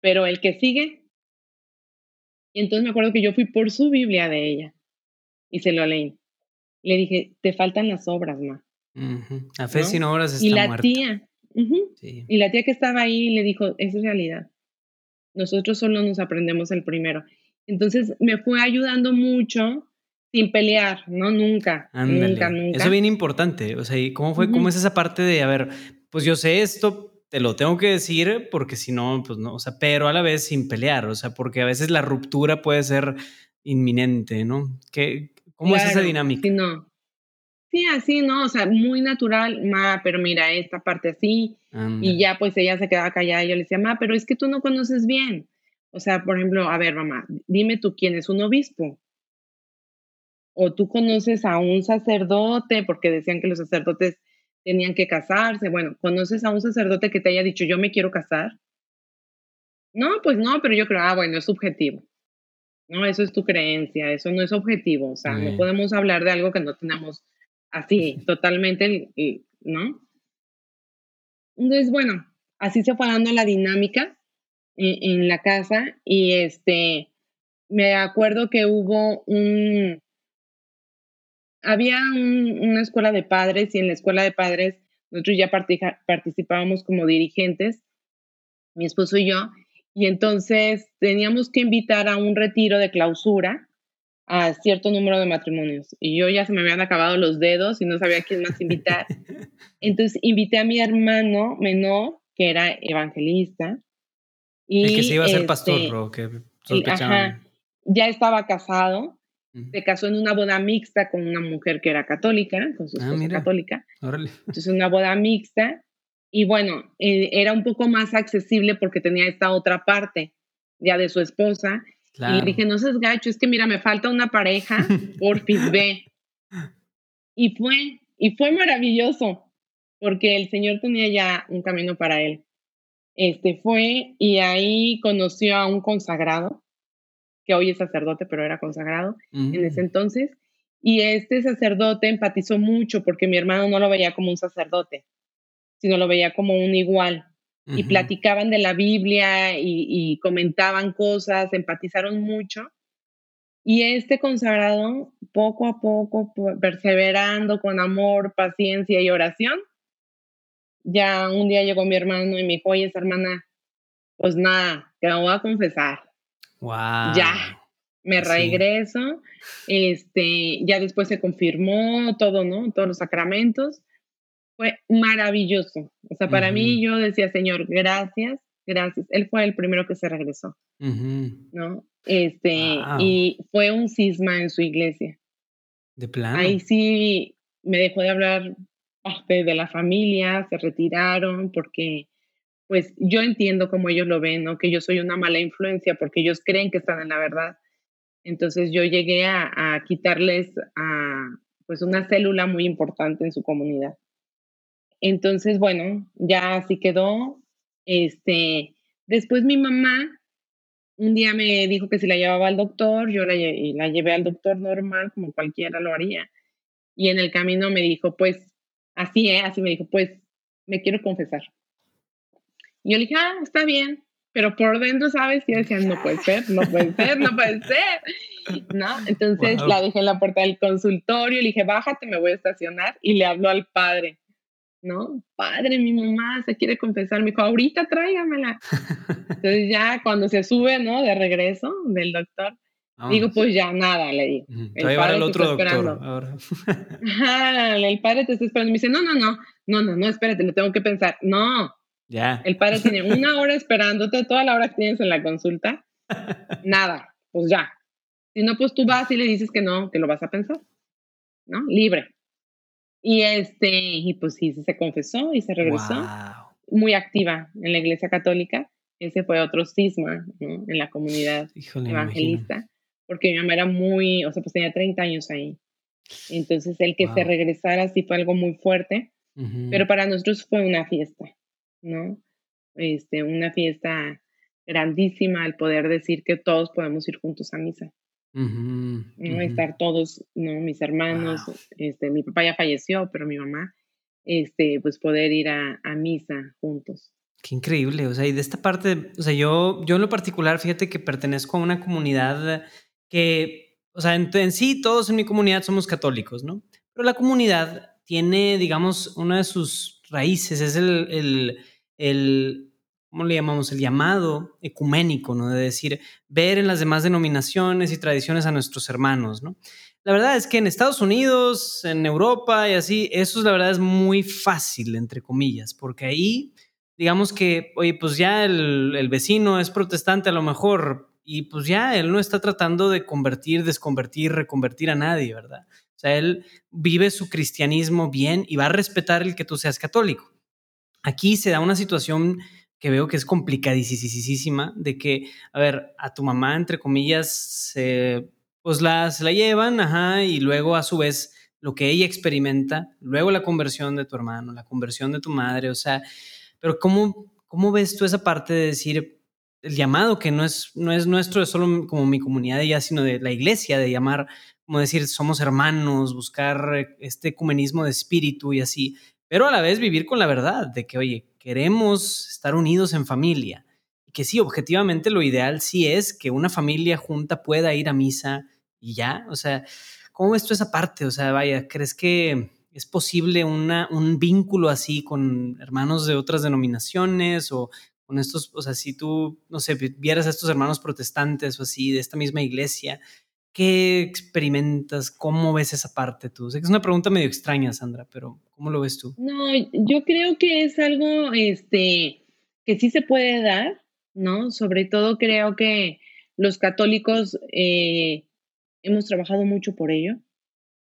pero el que sigue. Y entonces me acuerdo que yo fui por su Biblia de ella y se lo leí. Le dije, te faltan las obras, ma. A fe sin obras está Y la tía, y la tía que estaba ahí le dijo, es realidad. Nosotros solo nos aprendemos el primero. Entonces me fue ayudando mucho sin pelear, ¿no? Nunca, nunca, nunca. Eso es bien importante. O sea, ¿cómo fue? ¿Cómo es esa parte de, a ver, pues yo sé esto, te lo tengo que decir porque si no, pues no, o sea, pero a la vez sin pelear, o sea, porque a veces la ruptura puede ser inminente, ¿no? ¿Qué, ¿Cómo es esa dinámica? Sí, no. Sí, así, ¿no? O sea, muy natural, ma, pero mira, esta parte así, y ya pues ella se quedaba callada y yo le decía, ma, pero es que tú no conoces bien. O sea, por ejemplo, a ver, mamá, dime tú quién es un obispo. O tú conoces a un sacerdote, porque decían que los sacerdotes tenían que casarse. Bueno, ¿conoces a un sacerdote que te haya dicho, yo me quiero casar? No, pues no, pero yo creo, ah, bueno, es subjetivo. No, eso es tu creencia, eso no es objetivo. O sea, no podemos hablar de algo que no tenemos así, totalmente, ¿no? Entonces, bueno, así se fue dando la dinámica en, la casa y este, me acuerdo que hubo un, había una escuela de padres y en la escuela de padres nosotros ya participábamos como dirigentes, mi esposo y yo, y entonces teníamos que invitar a un retiro de clausura a cierto número de matrimonios. Y yo ya se me habían acabado los dedos y no sabía quién más invitar. Entonces invité a mi hermano menor, que era evangelista. Y, El que se iba a ser pastor, este, que ajá, ya estaba casado se casó en una boda mixta con una mujer que era católica, con su ah, esposa católica. Entonces, una boda mixta. Y bueno, eh, era un poco más accesible porque tenía esta otra parte ya de su esposa. Y dije, no seas gacho, es que mira, me falta una pareja, porfis, ve. Y fue, y fue maravilloso, porque el Señor tenía ya un camino para él. Este fue y ahí conoció a un consagrado que hoy es sacerdote, pero era consagrado en ese mm. entonces. Y este sacerdote empatizó mucho porque mi hermano no lo veía como un sacerdote, sino lo veía como un igual. Y platicaban de la Biblia y, comentaban cosas, empatizaron mucho. Y este consagrado, poco a poco, perseverando con amor, paciencia y oración, ya un día llegó mi hermano y me dijo, oye, esa hermana, pues nada, te lo voy a confesar. Ya, me regreso. Este, ya después se confirmó todo, ¿no? Todos los sacramentos. Fue maravilloso. O sea, para mí yo decía, Señor, gracias, gracias. Él fue el primero que se regresó, ¿no? Este, y fue un cisma en su iglesia. De plano. Ahí sí me dejó de hablar de la familia, se retiraron porque pues yo entiendo cómo ellos lo ven, ¿no? Que yo soy una mala influencia porque ellos creen que están en la verdad. Entonces yo llegué a, quitarles a, pues una célula muy importante en su comunidad. Entonces, bueno, ya así quedó. Este, después mi mamá un día me dijo que si la llevaba al doctor, yo la, la llevé al doctor normal, como cualquiera lo haría. Y en el camino me dijo, pues, así, ¿eh? Así me dijo, pues, me quiero confesar. Y yo le dije, ah, está bien, pero por dentro, ¿sabes? Y decía, no puede ser, no puede ser, no puede ser. ¿No? Entonces la dejé en la puerta del consultorio, le dije, bájate, me voy a estacionar. Y le habló al padre, ¿no? Padre, mi mamá se quiere confesar. Me dijo, ahorita tráigamela. Entonces ya cuando se sube, ¿no? De regreso del doctor, digo, pues ya nada, le digo. El padre al otro doctor. Ahora. el padre te está esperando. Me dice, no, no, no, no, no, no, espérate, lo tengo que pensar. No, ya. El padre tiene una hora esperándote, toda la hora que tienes en la consulta. Nada, pues ya. Si no, pues tú vas y le dices que no, que lo vas a pensar. ¿No? Libre. Y este, y pues sí, se confesó y se regresó. Muy activa en la iglesia católica. Ese fue otro cisma ¿no? en la comunidad evangelista. Porque mi mamá era muy, o sea, pues tenía 30 años ahí. Entonces, el que se regresara sí fue algo muy fuerte. Pero para nosotros fue una fiesta. ¿no? Este, una fiesta grandísima el poder decir que todos podemos ir juntos a misa. ¿No? Estar todos, ¿no? Mis hermanos, este, mi papá ya falleció, pero mi mamá, este, pues poder ir a, a, misa juntos. Qué increíble, o sea, y de esta parte, o sea, yo, yo en lo particular, fíjate que pertenezco a una comunidad que, o sea, en, en sí todos en mi comunidad somos católicos, ¿no? Pero la comunidad tiene, digamos, una de sus raíces, es el, el, el ¿cómo le llamamos? El llamado ecuménico, ¿no? De decir, ver en las demás denominaciones y tradiciones a nuestros hermanos, ¿no? La verdad es que en Estados Unidos, en Europa y así, eso la verdad es muy fácil, entre comillas, porque ahí, digamos que, oye, pues ya el, el vecino es protestante a lo mejor, y pues ya él no está tratando de convertir, desconvertir, reconvertir a nadie, ¿verdad? O sea, él vive su cristianismo bien y va a respetar el que tú seas católico. Aquí se da una situación que veo que es complicadísima, de que, a ver, a tu mamá, entre comillas, se, pues la, la llevan, ajá, y luego a su vez lo que ella experimenta, luego la conversión de tu hermano, la conversión de tu madre, o sea, pero ¿cómo, cómo ves tú esa parte de decir el llamado que no es, no es nuestro, es solo como mi comunidad de ella, sino de la iglesia, de llamar, como decir, somos hermanos, buscar este ecumenismo de espíritu y así, pero a la vez vivir con la verdad de que, oye, queremos estar unidos en familia. Que sí, objetivamente lo ideal sí es que una familia junta pueda ir a misa y ya. O sea, ¿cómo ves tú esa parte? O sea, vaya, ¿crees que es posible un vínculo así con hermanos de otras denominaciones o con estos, o sea, si tú, no sé, vieras a estos hermanos protestantes o así de esta misma iglesia, ¿Qué experimentas? ¿Cómo ves esa parte tú? Es una pregunta medio extraña, Sandra, pero ¿cómo lo ves tú? No, yo creo que es algo este, que sí se puede dar, ¿no? Sobre todo creo que los católicos eh, hemos trabajado mucho por ello,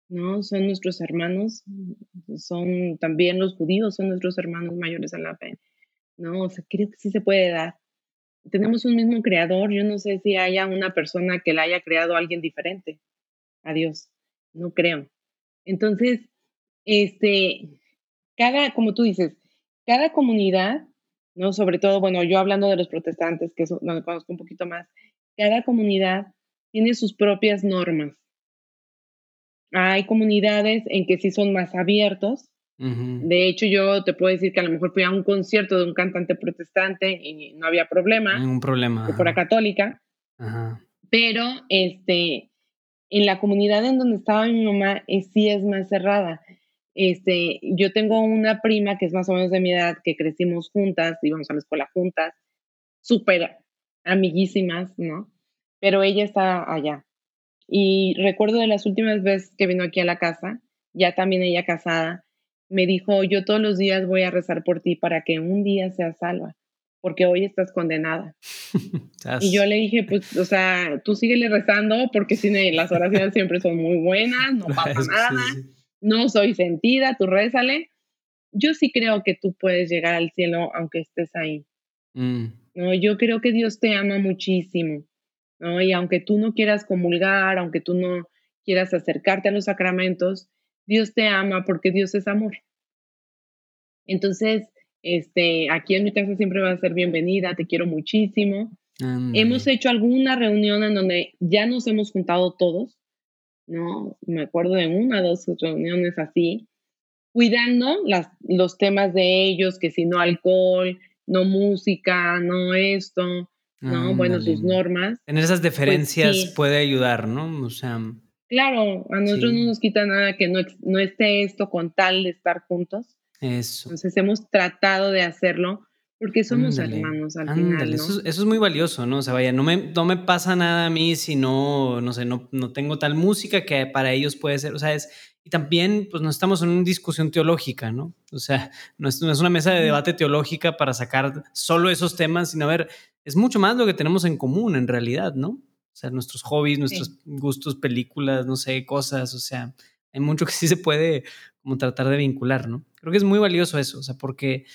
¿no? Son nuestros hermanos, son también los judíos, son nuestros hermanos mayores a la fe, ¿no? O sea, creo que sí se puede dar tenemos un mismo creador. Yo no sé si haya una persona que la haya creado alguien diferente a Dios. No creo. Entonces, este, cada, como tú dices, cada comunidad, ¿no? Sobre todo, bueno, yo hablando de los protestantes, que es donde conozco un poquito más, cada comunidad tiene sus propias normas. Hay comunidades en que sí son más abiertos, de hecho, yo te puedo decir que a lo mejor fui a un concierto de un cantante protestante y no había problema. Ningún problema. Que fuera católica. Pero este, en la comunidad en donde estaba mi mamá eh, sí es más cerrada. Este, yo tengo una prima que es más o menos de mi edad, que crecimos juntas, íbamos a la escuela juntas, súper amiguísimas, ¿no? Pero ella está allá. Y recuerdo de las últimas veces que vino aquí a la casa, ya también ella casada, me dijo, yo todos los días voy a rezar por ti para que un día seas salva, porque hoy estás condenada. y yo le dije, pues, o sea, tú síguele rezando, porque si las oraciones siempre son muy buenas, no pasa nada, no soy sentida, tú rézale. Yo sí creo que tú puedes llegar al cielo aunque estés ahí. Mm. No, yo creo que Dios te ama muchísimo. ¿no? Y aunque tú no quieras comulgar, aunque tú no quieras acercarte a los sacramentos, Dios te ama porque Dios es amor. Entonces, este, aquí en mi casa siempre va a ser bienvenida, te quiero muchísimo. Hemos hecho alguna reunión en donde ya nos hemos juntado todos, ¿no? Me acuerdo de una, dos reuniones así, cuidando las, los temas de ellos, que si no alcohol, no música, no esto, ¿no? Bueno, sus normas. Tener esas pues diferencias puede ayudar, ¿no? O sea. Claro, a nosotros no nos quita nada que no, no esté esto con tal de estar juntos. Eso. Entonces hemos tratado de hacerlo porque somos hermanos al final. ¿no? Eso, eso, es muy valioso, ¿no? O sea, vaya, no me, no me pasa nada a mí si no, no sé, no, no tengo tal música que para ellos puede ser, o sea, es, y también, pues no estamos en una discusión teológica, ¿no? O sea, no es, no es una mesa de debate teológica para sacar solo esos temas, sino a ver, es mucho más lo que tenemos en común en realidad, ¿no? O sea, nuestros hobbies, nuestros gustos, películas, no sé, cosas, o sea, hay mucho que sí se puede como tratar de vincular, ¿no? Creo que es muy valioso eso, o sea, porque,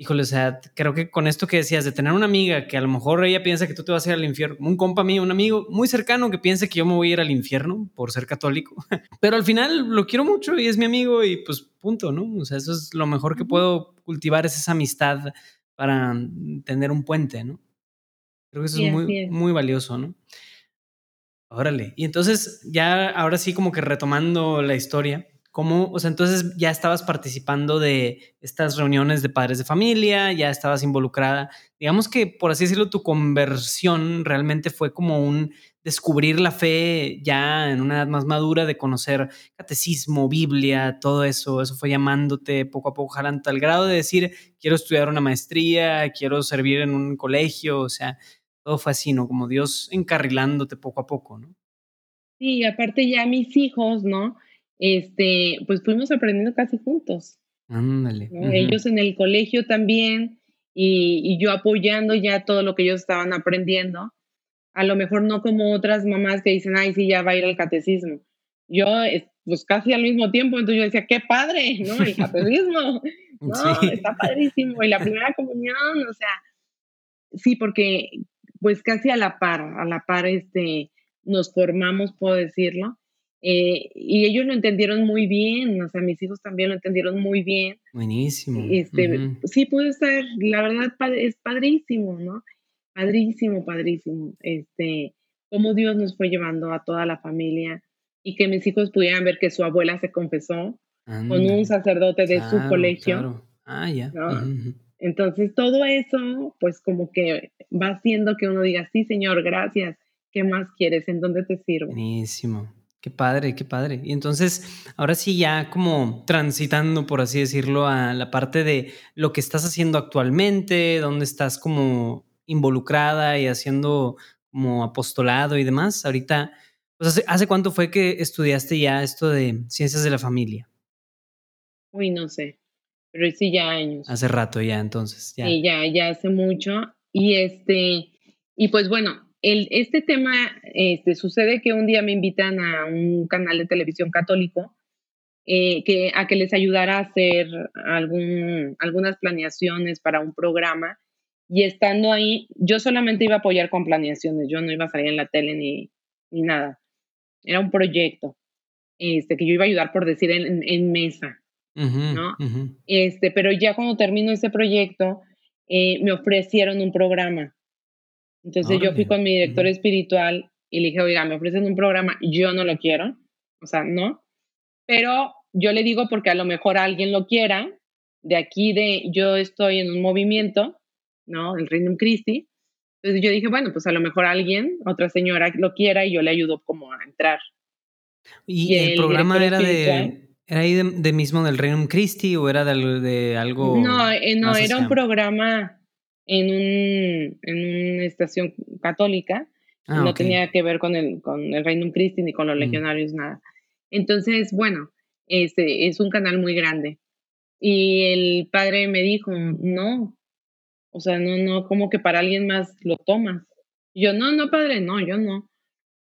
híjole, o sea, creo que con esto que decías de tener una amiga que a lo mejor ella piensa que tú te vas a ir al infierno, un compa mío, un amigo muy cercano que piensa que yo me voy a ir al infierno por ser católico, pero al final lo quiero mucho y es mi amigo y pues punto, ¿no? O sea, eso es lo mejor que puedo cultivar, es esa amistad para tener un puente, ¿no? Creo que eso es muy, muy valioso, ¿no? Órale. Y entonces, ya ahora sí, como que retomando la historia, ¿Cómo, o sea, entonces ya estabas participando de estas reuniones de padres de familia, ya estabas involucrada? Digamos que, por así decirlo, tu conversión realmente fue como un descubrir la fe ya en una edad más madura, de conocer catecismo, Biblia, todo eso, eso fue llamándote poco a poco, jalando al grado de decir, quiero estudiar una maestría, quiero servir en un colegio, o sea, todo fue así, ¿no? Como Dios encarrilándote poco a poco, ¿no? Sí, aparte ya mis hijos, ¿no? Este, pues fuimos aprendiendo casi juntos. Ándale. Ellos en el colegio también y, y yo apoyando ya todo lo que ellos estaban aprendiendo a lo mejor no como otras mamás que dicen, ay, sí, ya va a ir al catecismo. Yo, pues casi al mismo tiempo, entonces yo decía, qué padre, ¿no? El catecismo, no, está padrísimo. Y la primera comunión, o sea, sí, porque pues casi a la par, a la par, este, nos formamos, puedo decirlo. Eh, y ellos lo entendieron muy bien, o sea, mis hijos también lo entendieron muy bien. Buenísimo. Este, Sí, puede ser, la verdad es padrísimo, ¿no? Padrísimo, padrísimo. Este, cómo Dios nos fue llevando a toda la familia y que mis hijos pudieran ver que su abuela se confesó con un sacerdote de su colegio. Ah, ya. Entonces, todo eso, pues como que va haciendo que uno diga, sí, Señor, gracias. ¿Qué más quieres? ¿En dónde te sirvo? Buenísimo. Qué padre, qué padre. Y entonces, ahora sí, ya como transitando, por así decirlo, a la parte de lo que estás haciendo actualmente, dónde estás como involucrada y haciendo como apostolado y demás. Ahorita, pues hace, cuánto fue que estudiaste ya esto de ciencias de la familia? Uy, no sé, pero sí ya años. Hace rato ya, entonces. Ya. Sí, ya, ya hace mucho. Y este, y pues bueno, el, este tema, este, sucede que un día me invitan a un canal de televisión católico eh, que, a que les ayudara a hacer algún, algunas planeaciones para un programa y estando ahí, yo solamente iba a apoyar con planeaciones, yo no iba a salir en la tele ni, ni nada. Era un proyecto este, que yo iba a ayudar, por decir, en, en mesa, ¿no? este, pero ya cuando termino ese proyecto, eh, me ofrecieron un programa. Entonces yo fui con mi director espiritual y le dije, oiga, me ofrecen un programa, yo no lo quiero, o sea, no, pero yo le digo porque a lo mejor alguien lo quiera, de aquí de yo estoy en un movimiento ¿no? El Reino Christi. Entonces yo dije, bueno, pues a lo mejor alguien, otra señora lo quiera y yo le ayudo como a entrar. ¿Y, el, programa era de, era ahí de, mismo del Reino Christi o era de, de algo? No, eh, no, era un programa en, un, en una estación católica. Ah, no tenía que ver con el, con el Reino Christi ni con los mm. legionarios, nada. Entonces, bueno, este es un canal muy grande. Y el padre me dijo, no, o sea, no, no, como que para alguien más lo tomas. yo, no, no, padre, no, yo no.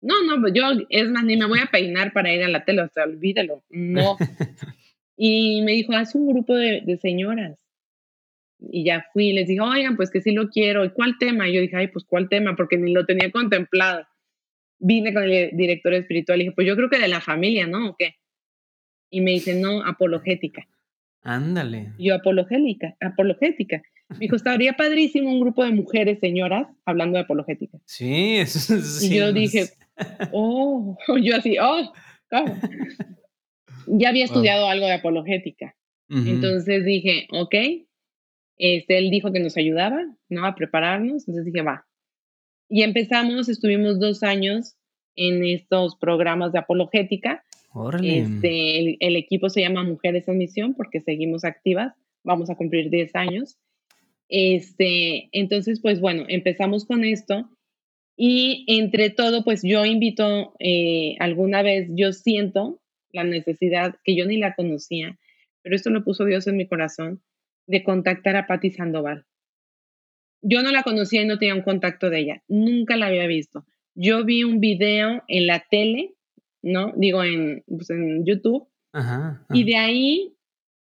No, no, yo, es más, ni me voy a peinar para ir a la tele, o sea, olvídalo, no. y me dijo, haz un grupo de, de señoras. Y ya fui y les dije, oigan, pues que sí lo quiero. ¿Y cuál tema? Y yo dije, ay, pues cuál tema, porque ni lo tenía contemplado. Vine con el director espiritual y dije, pues yo creo que de la familia, ¿no? ¿O qué? Y me dice, no, apologética. Ándale. Yo, apologética, apologética. Me dijo, estaría padrísimo un grupo de mujeres, señoras, hablando de apologética. Sí, eso Y yo dije, oh, yo así, oh, Ya había estudiado algo de apologética. Entonces dije, ok. Este, él dijo que nos ayudaba, ¿no? A prepararnos. Entonces dije, va. Y empezamos, estuvimos dos años en estos programas de apologética. Este, el, el, equipo se llama Mujeres en Misión porque seguimos activas. Vamos a cumplir 10 años. Este, entonces, pues bueno, empezamos con esto y entre todo, pues yo invito, eh, alguna vez yo siento la necesidad, que yo ni la conocía, pero esto lo puso Dios en mi corazón, de contactar a Patti Sandoval. Yo no la conocía y no tenía un contacto de ella, nunca la había visto. Yo vi un video en la tele, ¿no? Digo, en, pues en YouTube, y de ahí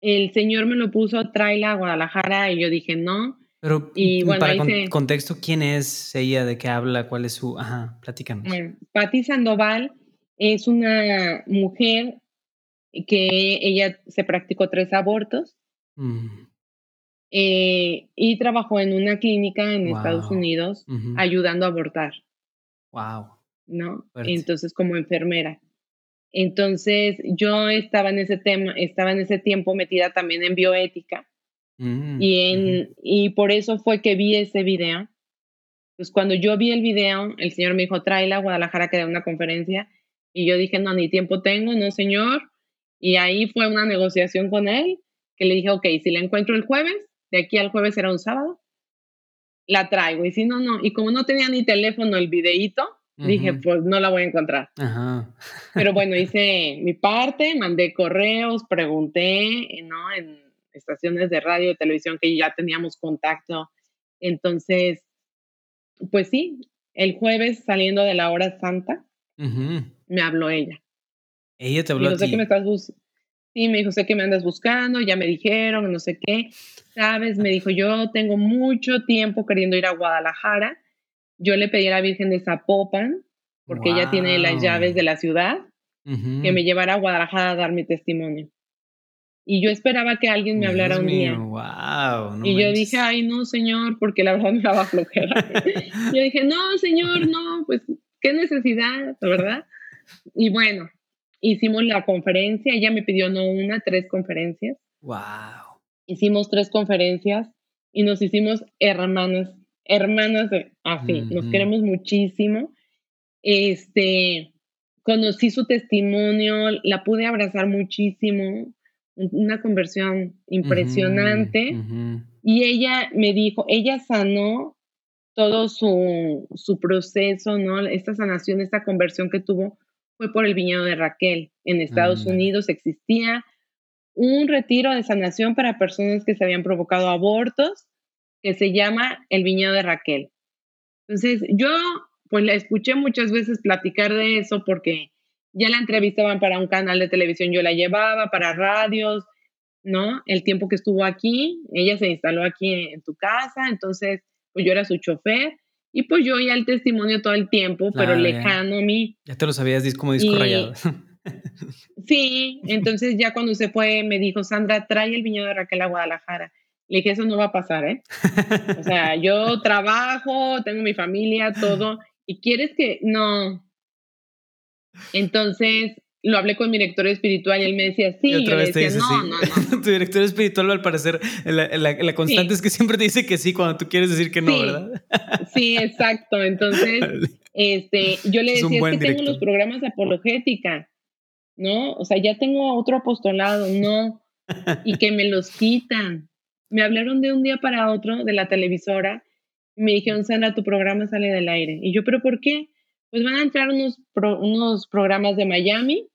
el señor me lo puso, tráela a Guadalajara y yo dije, no. Pero y, bueno, para contexto, ¿quién es ella? ¿De qué habla? ¿Cuál es su...? Ajá, platícanos. Bueno, Patti Sandoval es una mujer que ella se practicó tres abortos mm. Eh, y trabajó en una clínica en Estados Unidos ayudando a abortar. Wow. ¿No? Entonces, como enfermera. Entonces, yo estaba en ese tema, estaba en ese tiempo metida también en bioética. Mm, y, en, y por eso fue que vi ese video. Pues cuando yo vi el video, el señor me dijo, tráela a Guadalajara que da una conferencia. Y yo dije, no, ni tiempo tengo, no, señor. Y ahí fue una negociación con él, que le dije, ok, si la encuentro el jueves, de aquí al jueves era un sábado, la traigo. Y si no, no. Y como no tenía ni teléfono el videíto, dije, pues no la voy a encontrar. Pero bueno, hice mi parte, mandé correos, pregunté, ¿no? En estaciones de radio y televisión que ya teníamos contacto. Entonces, pues sí, el jueves saliendo de la hora santa, me habló ella. Ella te habló. a ti. que me estás Sí, me dijo, sé que me andas buscando, ya me dijeron, no sé qué. Sabes, me dijo, yo tengo mucho tiempo queriendo ir a Guadalajara. Yo le pedí a la Virgen de Zapopan, porque ella tiene las llaves de la ciudad, que me llevara a Guadalajara a dar mi testimonio. Y yo esperaba que alguien me hablara un día. y yo dije, ay, no, señor, porque la verdad me daba flojera. yo dije, no, señor, no, pues, qué necesidad, ¿verdad? Y bueno, hicimos la conferencia, ella me pidió no una, tres conferencias. Wow. Hicimos tres conferencias y nos hicimos hermanas, hermanas así, nos queremos muchísimo. Este, conocí su testimonio, la pude abrazar muchísimo, una conversión impresionante. Y ella me dijo, ella sanó todo su, su proceso, ¿no? Esta sanación, esta conversión que tuvo fue por el viñedo de Raquel. En Estados Unidos existía un retiro de sanación para personas que se habían provocado abortos que se llama el viñedo de Raquel. Entonces, yo pues la escuché muchas veces platicar de eso porque ya la entrevistaban para un canal de televisión, yo la llevaba para radios, ¿no? El tiempo que estuvo aquí, ella se instaló aquí en tu casa, entonces pues yo era su chofer y pues yo oía el testimonio todo el tiempo, pero lejano a mí. Ya te lo sabías como disco rayado. sí, entonces ya cuando se fue me dijo, Sandra, trae el viñedo de Raquel a Guadalajara. Le dije, eso no va a pasar, ¿eh? O sea, yo trabajo, tengo mi familia, todo, y quieres que, no. Entonces, lo hablé con mi director espiritual y él me decía, sí, y yo le decía, no, no, no, tu director espiritual, al parecer, la, constante es que siempre te dice que sí cuando tú quieres decir que no, ¿verdad? sí, exacto. Entonces, este, yo le decía, es, que tengo los programas de apologética, ¿no? O sea, ya tengo otro apostolado, no, y que me los quitan. Me hablaron de un día para otro de la televisora y me dijeron, Sandra, tu programa sale del aire. Y yo, ¿pero por qué? Pues van a entrar unos, unos programas de Miami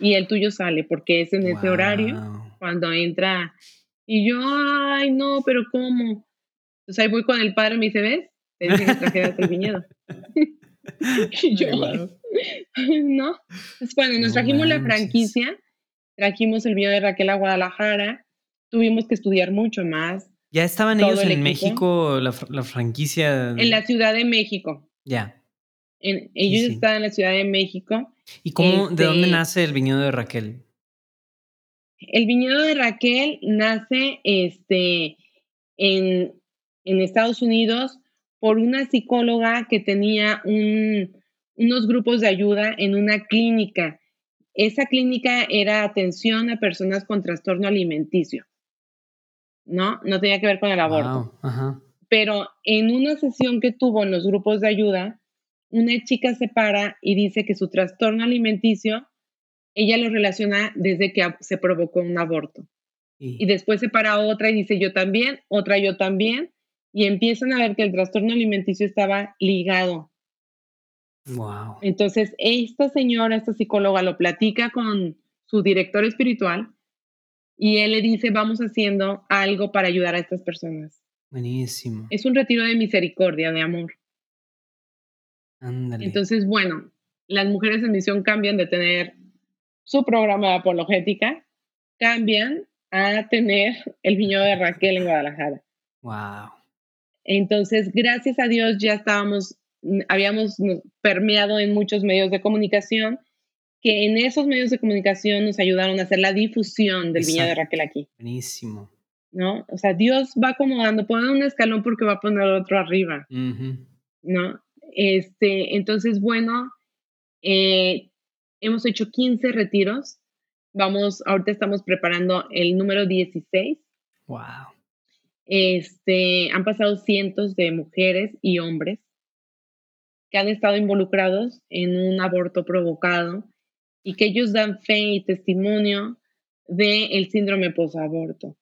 y el tuyo sale porque es en ese horario cuando entra. Y yo, ay, no, pero ¿cómo? Entonces ahí voy con el padre y me dice, ¿ves? Te dije que trajeras el viñedo. y yo, no. Entonces, bueno, nos trajimos la franquicia, trajimos el viñedo de Raquel a Guadalajara, tuvimos que estudiar mucho más. ¿Ya estaban ellos en México, la, la, franquicia? En la Ciudad de México. Ya. Ellos estaban en la Ciudad de México ¿Y cómo, de dónde este nace el viñedo de Raquel? El viñedo de Raquel nace este, en, Estados Unidos por una psicóloga que tenía unos grupos de ayuda en una clínica. Esa clínica era atención a personas con trastorno alimenticio. ¿No? No tenía que ver con el aborto. Pero en una sesión que tuvo en los grupos de ayuda, una chica se para y dice que su trastorno alimenticio, ella lo relaciona desde que se provocó un aborto. Y después se para otra y dice yo también, otra yo también, y empiezan a ver que el trastorno alimenticio estaba ligado. Wow. Entonces, esta señora, esta psicóloga, lo platica con su director espiritual y él le dice, vamos haciendo algo para ayudar a estas personas. Buenísimo. Es un retiro de misericordia, de amor. Entonces, bueno, las mujeres en misión cambian de tener su programa de apologética, cambian a tener el viñedo de Raquel en Guadalajara. Wow. Entonces, gracias a Dios ya estábamos, habíamos permeado en muchos medios de comunicación, que en esos medios de comunicación nos ayudaron a hacer la difusión del viñedo de Raquel aquí. Buenísimo. ¿No? O sea, Dios va acomodando, pone un escalón porque va a poner otro arriba. ¿No? Este, entonces, bueno, eh, hemos hecho 15 retiros. Vamos, ahorita estamos preparando el número 16. Wow. Este, han pasado cientos de mujeres y hombres que han estado involucrados en un aborto provocado y que ellos dan fe y testimonio del el síndrome posaborto.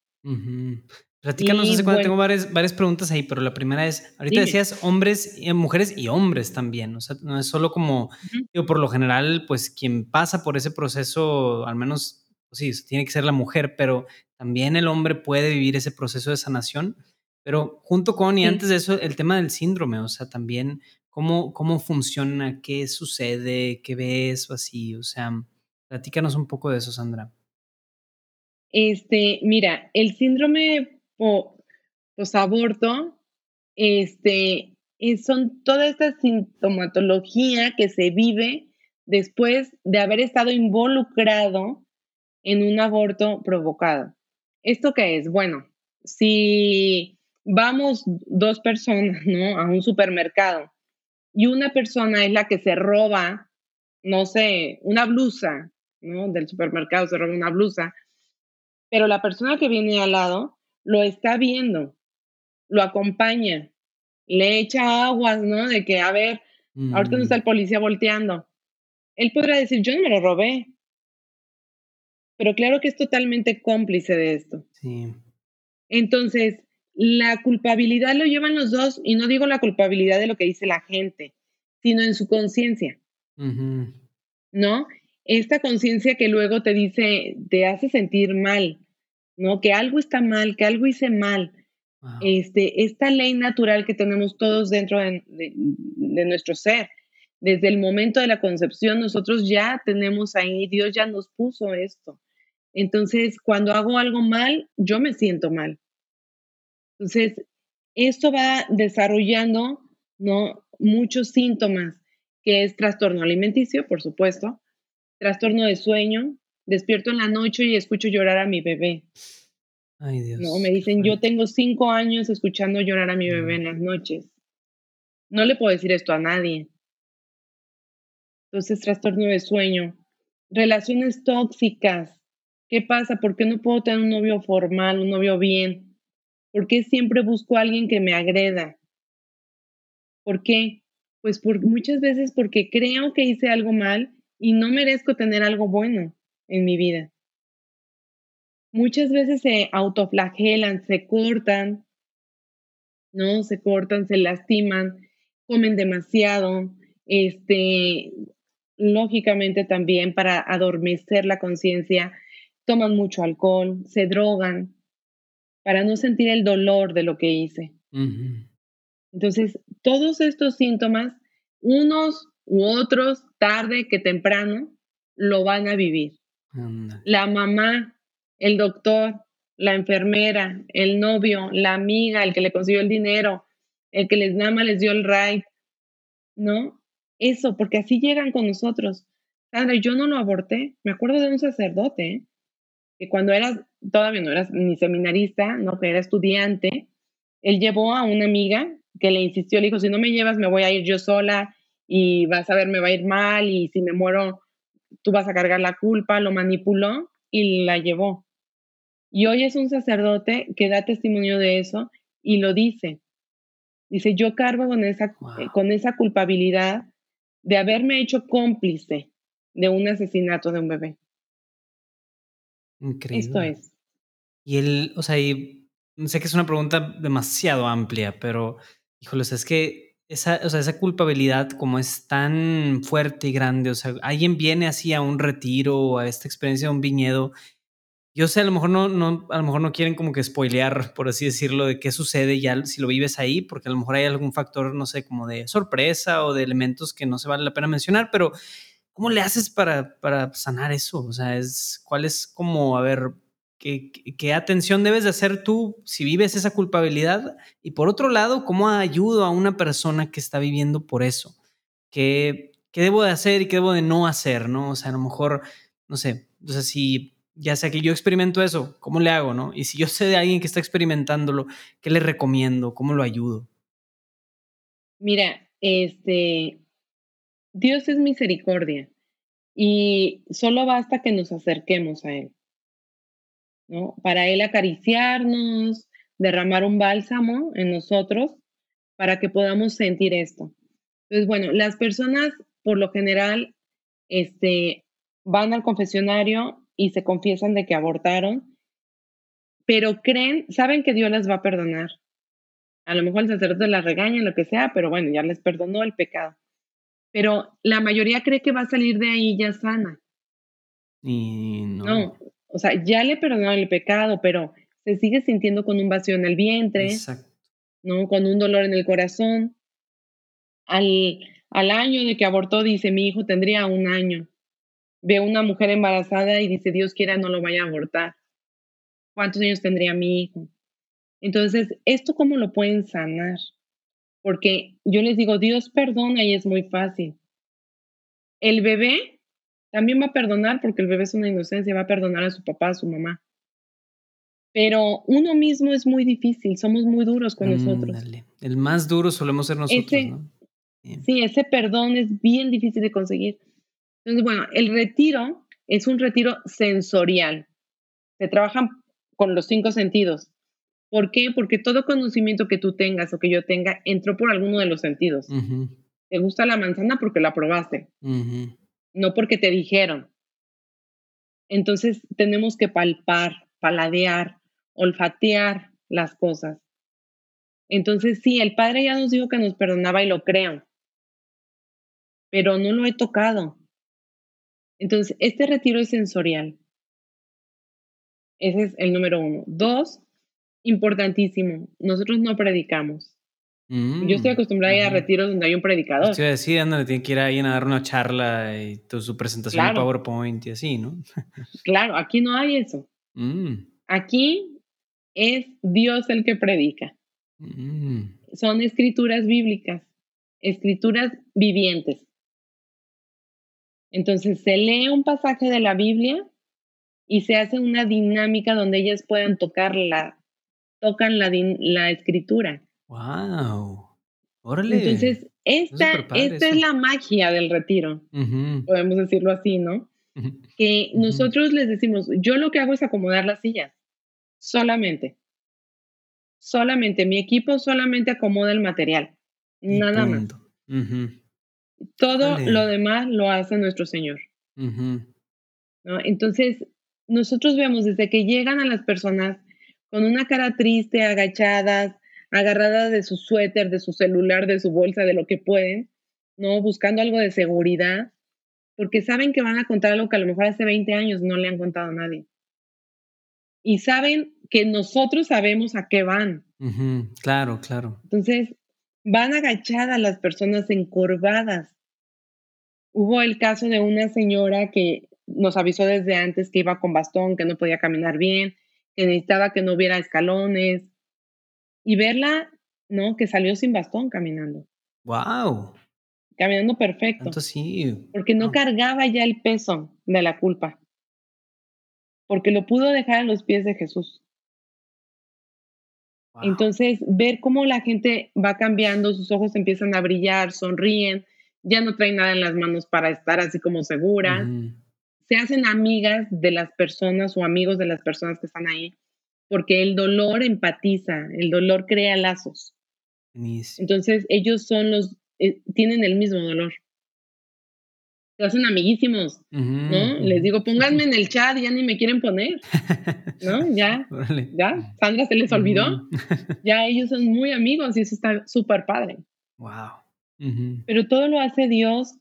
Platícanos, hace cuando tengo varias, varias preguntas ahí, pero la primera es, ahorita decías hombres, y mujeres y hombres también, o sea, no es solo como, digo, por lo general, pues quien pasa por ese proceso, al menos, pues sí, tiene que ser la mujer, pero también el hombre puede vivir ese proceso de sanación, pero junto con, y antes de eso, el tema del síndrome, o sea, también cómo, cómo funciona, qué sucede, qué ves o así, o sea, platícanos un poco de eso, Sandra. Este, mira, el síndrome o aborto este, son toda esta sintomatología que se vive después de haber estado involucrado en un aborto provocado. ¿Esto qué es? Bueno, si vamos dos personas ¿no? a un supermercado y una persona es la que se roba, no sé, una blusa ¿no? del supermercado, se roba una blusa, pero la persona que viene al lado lo está viendo, lo acompaña, le echa aguas, ¿no? De que, a ver, ahorita no está mm. el policía volteando. Él podrá decir, yo no me lo robé. Pero claro que es totalmente cómplice de esto. Sí. Entonces, la culpabilidad lo llevan los dos, y no digo la culpabilidad de lo que dice la gente, sino en su conciencia. ¿No? Esta conciencia que luego te dice, te hace sentir mal, ¿no? Que algo está mal, que algo hice mal. Este, esta ley natural que tenemos todos dentro de, nuestro ser. Desde el momento de la concepción, nosotros ya tenemos ahí, Dios ya nos puso esto. Entonces, cuando hago algo mal, yo me siento mal. Entonces, esto va desarrollando, ¿no? Muchos síntomas, que es trastorno alimenticio, por supuesto, trastorno de sueño, despierto en la noche y escucho llorar a mi bebé. Ay, Dios. No, me dicen, yo tengo cinco años escuchando llorar a mi bebé en las noches. No le puedo decir esto a nadie. Entonces, trastorno de sueño. Relaciones tóxicas. ¿Qué pasa? ¿Por qué no puedo tener un novio formal, un novio bien? ¿Por qué siempre busco a alguien que me agreda? ¿Por qué? Pues por, muchas veces porque creo que hice algo mal y no merezco tener algo bueno en mi vida. Muchas veces se autoflagelan, se cortan, ¿no? Se cortan, se lastiman, comen demasiado, este, lógicamente también para adormecer la conciencia, toman mucho alcohol, se drogan para no sentir el dolor de lo que hice. Entonces, todos estos síntomas, unos u otros, tarde que temprano, lo van a vivir. La mamá, el doctor, la enfermera, el novio, la amiga, el que le consiguió el dinero, el que les nada más les dio el ride, ¿no? Eso, porque así llegan con nosotros. Sandra, yo no lo aborté. Me acuerdo de un sacerdote, que cuando eras, todavía no eras ni seminarista, no, que era estudiante, él llevó a una amiga que le insistió, le dijo, si no me llevas, me voy a ir yo sola y vas a ver, me va a ir mal y si me muero, tú vas a cargar la culpa, lo manipuló y la llevó. Y hoy es un sacerdote que da testimonio de eso y lo dice. Dice, yo cargo con esa, eh, con esa culpabilidad de haberme hecho cómplice de un asesinato de un bebé. Increíble. Esto es. Y él, o sea, y sé que es una pregunta demasiado amplia, pero, híjoles, es que esa, o sea, esa culpabilidad como es tan fuerte y grande, o sea, alguien viene así a un retiro o a esta experiencia de un viñedo, yo sé, a lo mejor no, no, a lo mejor no quieren como que spoilear, por así decirlo, de qué sucede ya si lo vives ahí, porque a lo mejor hay algún factor, no sé, como de sorpresa o de elementos que no se vale la pena mencionar, pero ¿cómo le haces para, para sanar eso? O sea, es, ¿cuál es como, a ver, ¿Qué, atención debes de hacer tú si vives esa culpabilidad? Y por otro lado, ¿cómo ayudo a una persona que está viviendo por eso? ¿Qué, qué debo de hacer y qué debo de no hacer? ¿no? O sea, a lo mejor, no sé, o sea, si ya sea que yo experimento eso, ¿cómo le hago? ¿no? Y si yo sé de alguien que está experimentándolo, ¿qué le recomiendo? ¿Cómo lo ayudo? Mira, este, Dios es misericordia Y solo basta que nos acerquemos a Él, ¿no? Para Él acariciarnos, derramar un bálsamo en nosotros para que podamos sentir esto. Entonces, bueno, las personas por lo general este, van al confesionario y se confiesan de que abortaron, pero creen, saben que Dios les va a perdonar. A lo mejor el sacerdote las regaña, lo que sea, pero bueno, ya les perdonó el pecado. Pero la mayoría cree que va a salir de ahí ya sana. Y no. No, o sea, ya le perdonó el pecado, pero se sigue sintiendo con un vacío en el vientre, Exacto. ¿no? Con un dolor en el corazón. Al, al año de que abortó, dice, mi hijo tendría un año. Ve una mujer embarazada y dice, Dios quiera no lo vaya a abortar. ¿Cuántos años tendría mi hijo? Entonces, ¿esto cómo lo pueden sanar? Porque yo les digo, Dios perdona y es muy fácil. El bebé también va a perdonar porque el bebé es una inocencia, va a perdonar a su papá, a su mamá. Pero uno mismo es muy difícil, somos muy duros con nosotros. Ándale. El más duro solemos ser nosotros, Ese- ¿no? Bien. Sí, ese perdón es bien difícil de conseguir. Entonces, bueno, el retiro es un retiro sensorial. Se trabajan con los cinco sentidos. ¿Por qué? Porque todo conocimiento que tú tengas o que yo tenga entró por alguno de los sentidos. Te gusta la manzana porque la probaste, ujú. No porque te dijeron. Entonces, tenemos que palpar, paladear, olfatear las cosas. Entonces, sí, el Padre ya nos dijo que nos perdonaba y lo creo, pero no lo he tocado. Entonces, este retiro es sensorial. Ese es el número uno. Dos, importantísimo, nosotros no predicamos. Yo estoy Mm, acostumbrada a ir a retiros donde hay un predicador. Estoy a decir, ándale, tiene que ir ahí a dar una charla y tu, su presentación en Claro. PowerPoint y así, ¿no? Claro, aquí no hay eso. Mm, Aquí es Dios el que predica. mm. Son escrituras bíblicas, escrituras vivientes. Entonces se lee un pasaje de la Biblia y se hace una dinámica donde ellas puedan tocar la, tocan la, la escritura. Wow. Órale. Entonces, esta, superpadre esta eso. es la magia del retiro, podemos decirlo así, ¿no? Que nosotros les decimos, yo lo que hago es acomodar las sillas, solamente. Solamente, mi equipo solamente acomoda el material, Y nada más. punto. Todo lo demás lo hace nuestro Señor. Entonces, nosotros vemos desde que llegan a las personas con una cara triste, agachadas, agarradas de su suéter, de su celular, de su bolsa, de lo que pueden, ¿no? Buscando algo de seguridad, porque saben que van a contar algo que a lo mejor hace 20 años no le han contado a nadie. Y saben que nosotros sabemos a qué van. Claro, claro. Entonces, van agachadas las personas encorvadas. Hubo el caso de una señora que nos avisó desde antes que iba con bastón, que no podía caminar bien, que necesitaba que no hubiera escalones. Y verla, ¿no? Que salió sin bastón caminando, Wow. caminando perfecto, sí. porque no cargaba ya el peso de la culpa, porque lo pudo dejar a los pies de Jesús. Wow. Entonces, ver cómo la gente va cambiando, sus ojos empiezan a brillar, sonríen, ya no traen nada en las manos para estar así como seguras, se hacen amigas de las personas o amigos de las personas que están ahí, porque el dolor empatiza, el dolor crea lazos. Buenísimo. Entonces, ellos son los, eh, tienen el mismo dolor. Se hacen amiguísimos, ¿no? Les digo, pónganme en el chat, ya ni me quieren poner, ¿no? Ya, Órale. ya, Sandra se les olvidó. Ya ellos son muy amigos y eso está súper padre. Wow. Pero todo lo hace Dios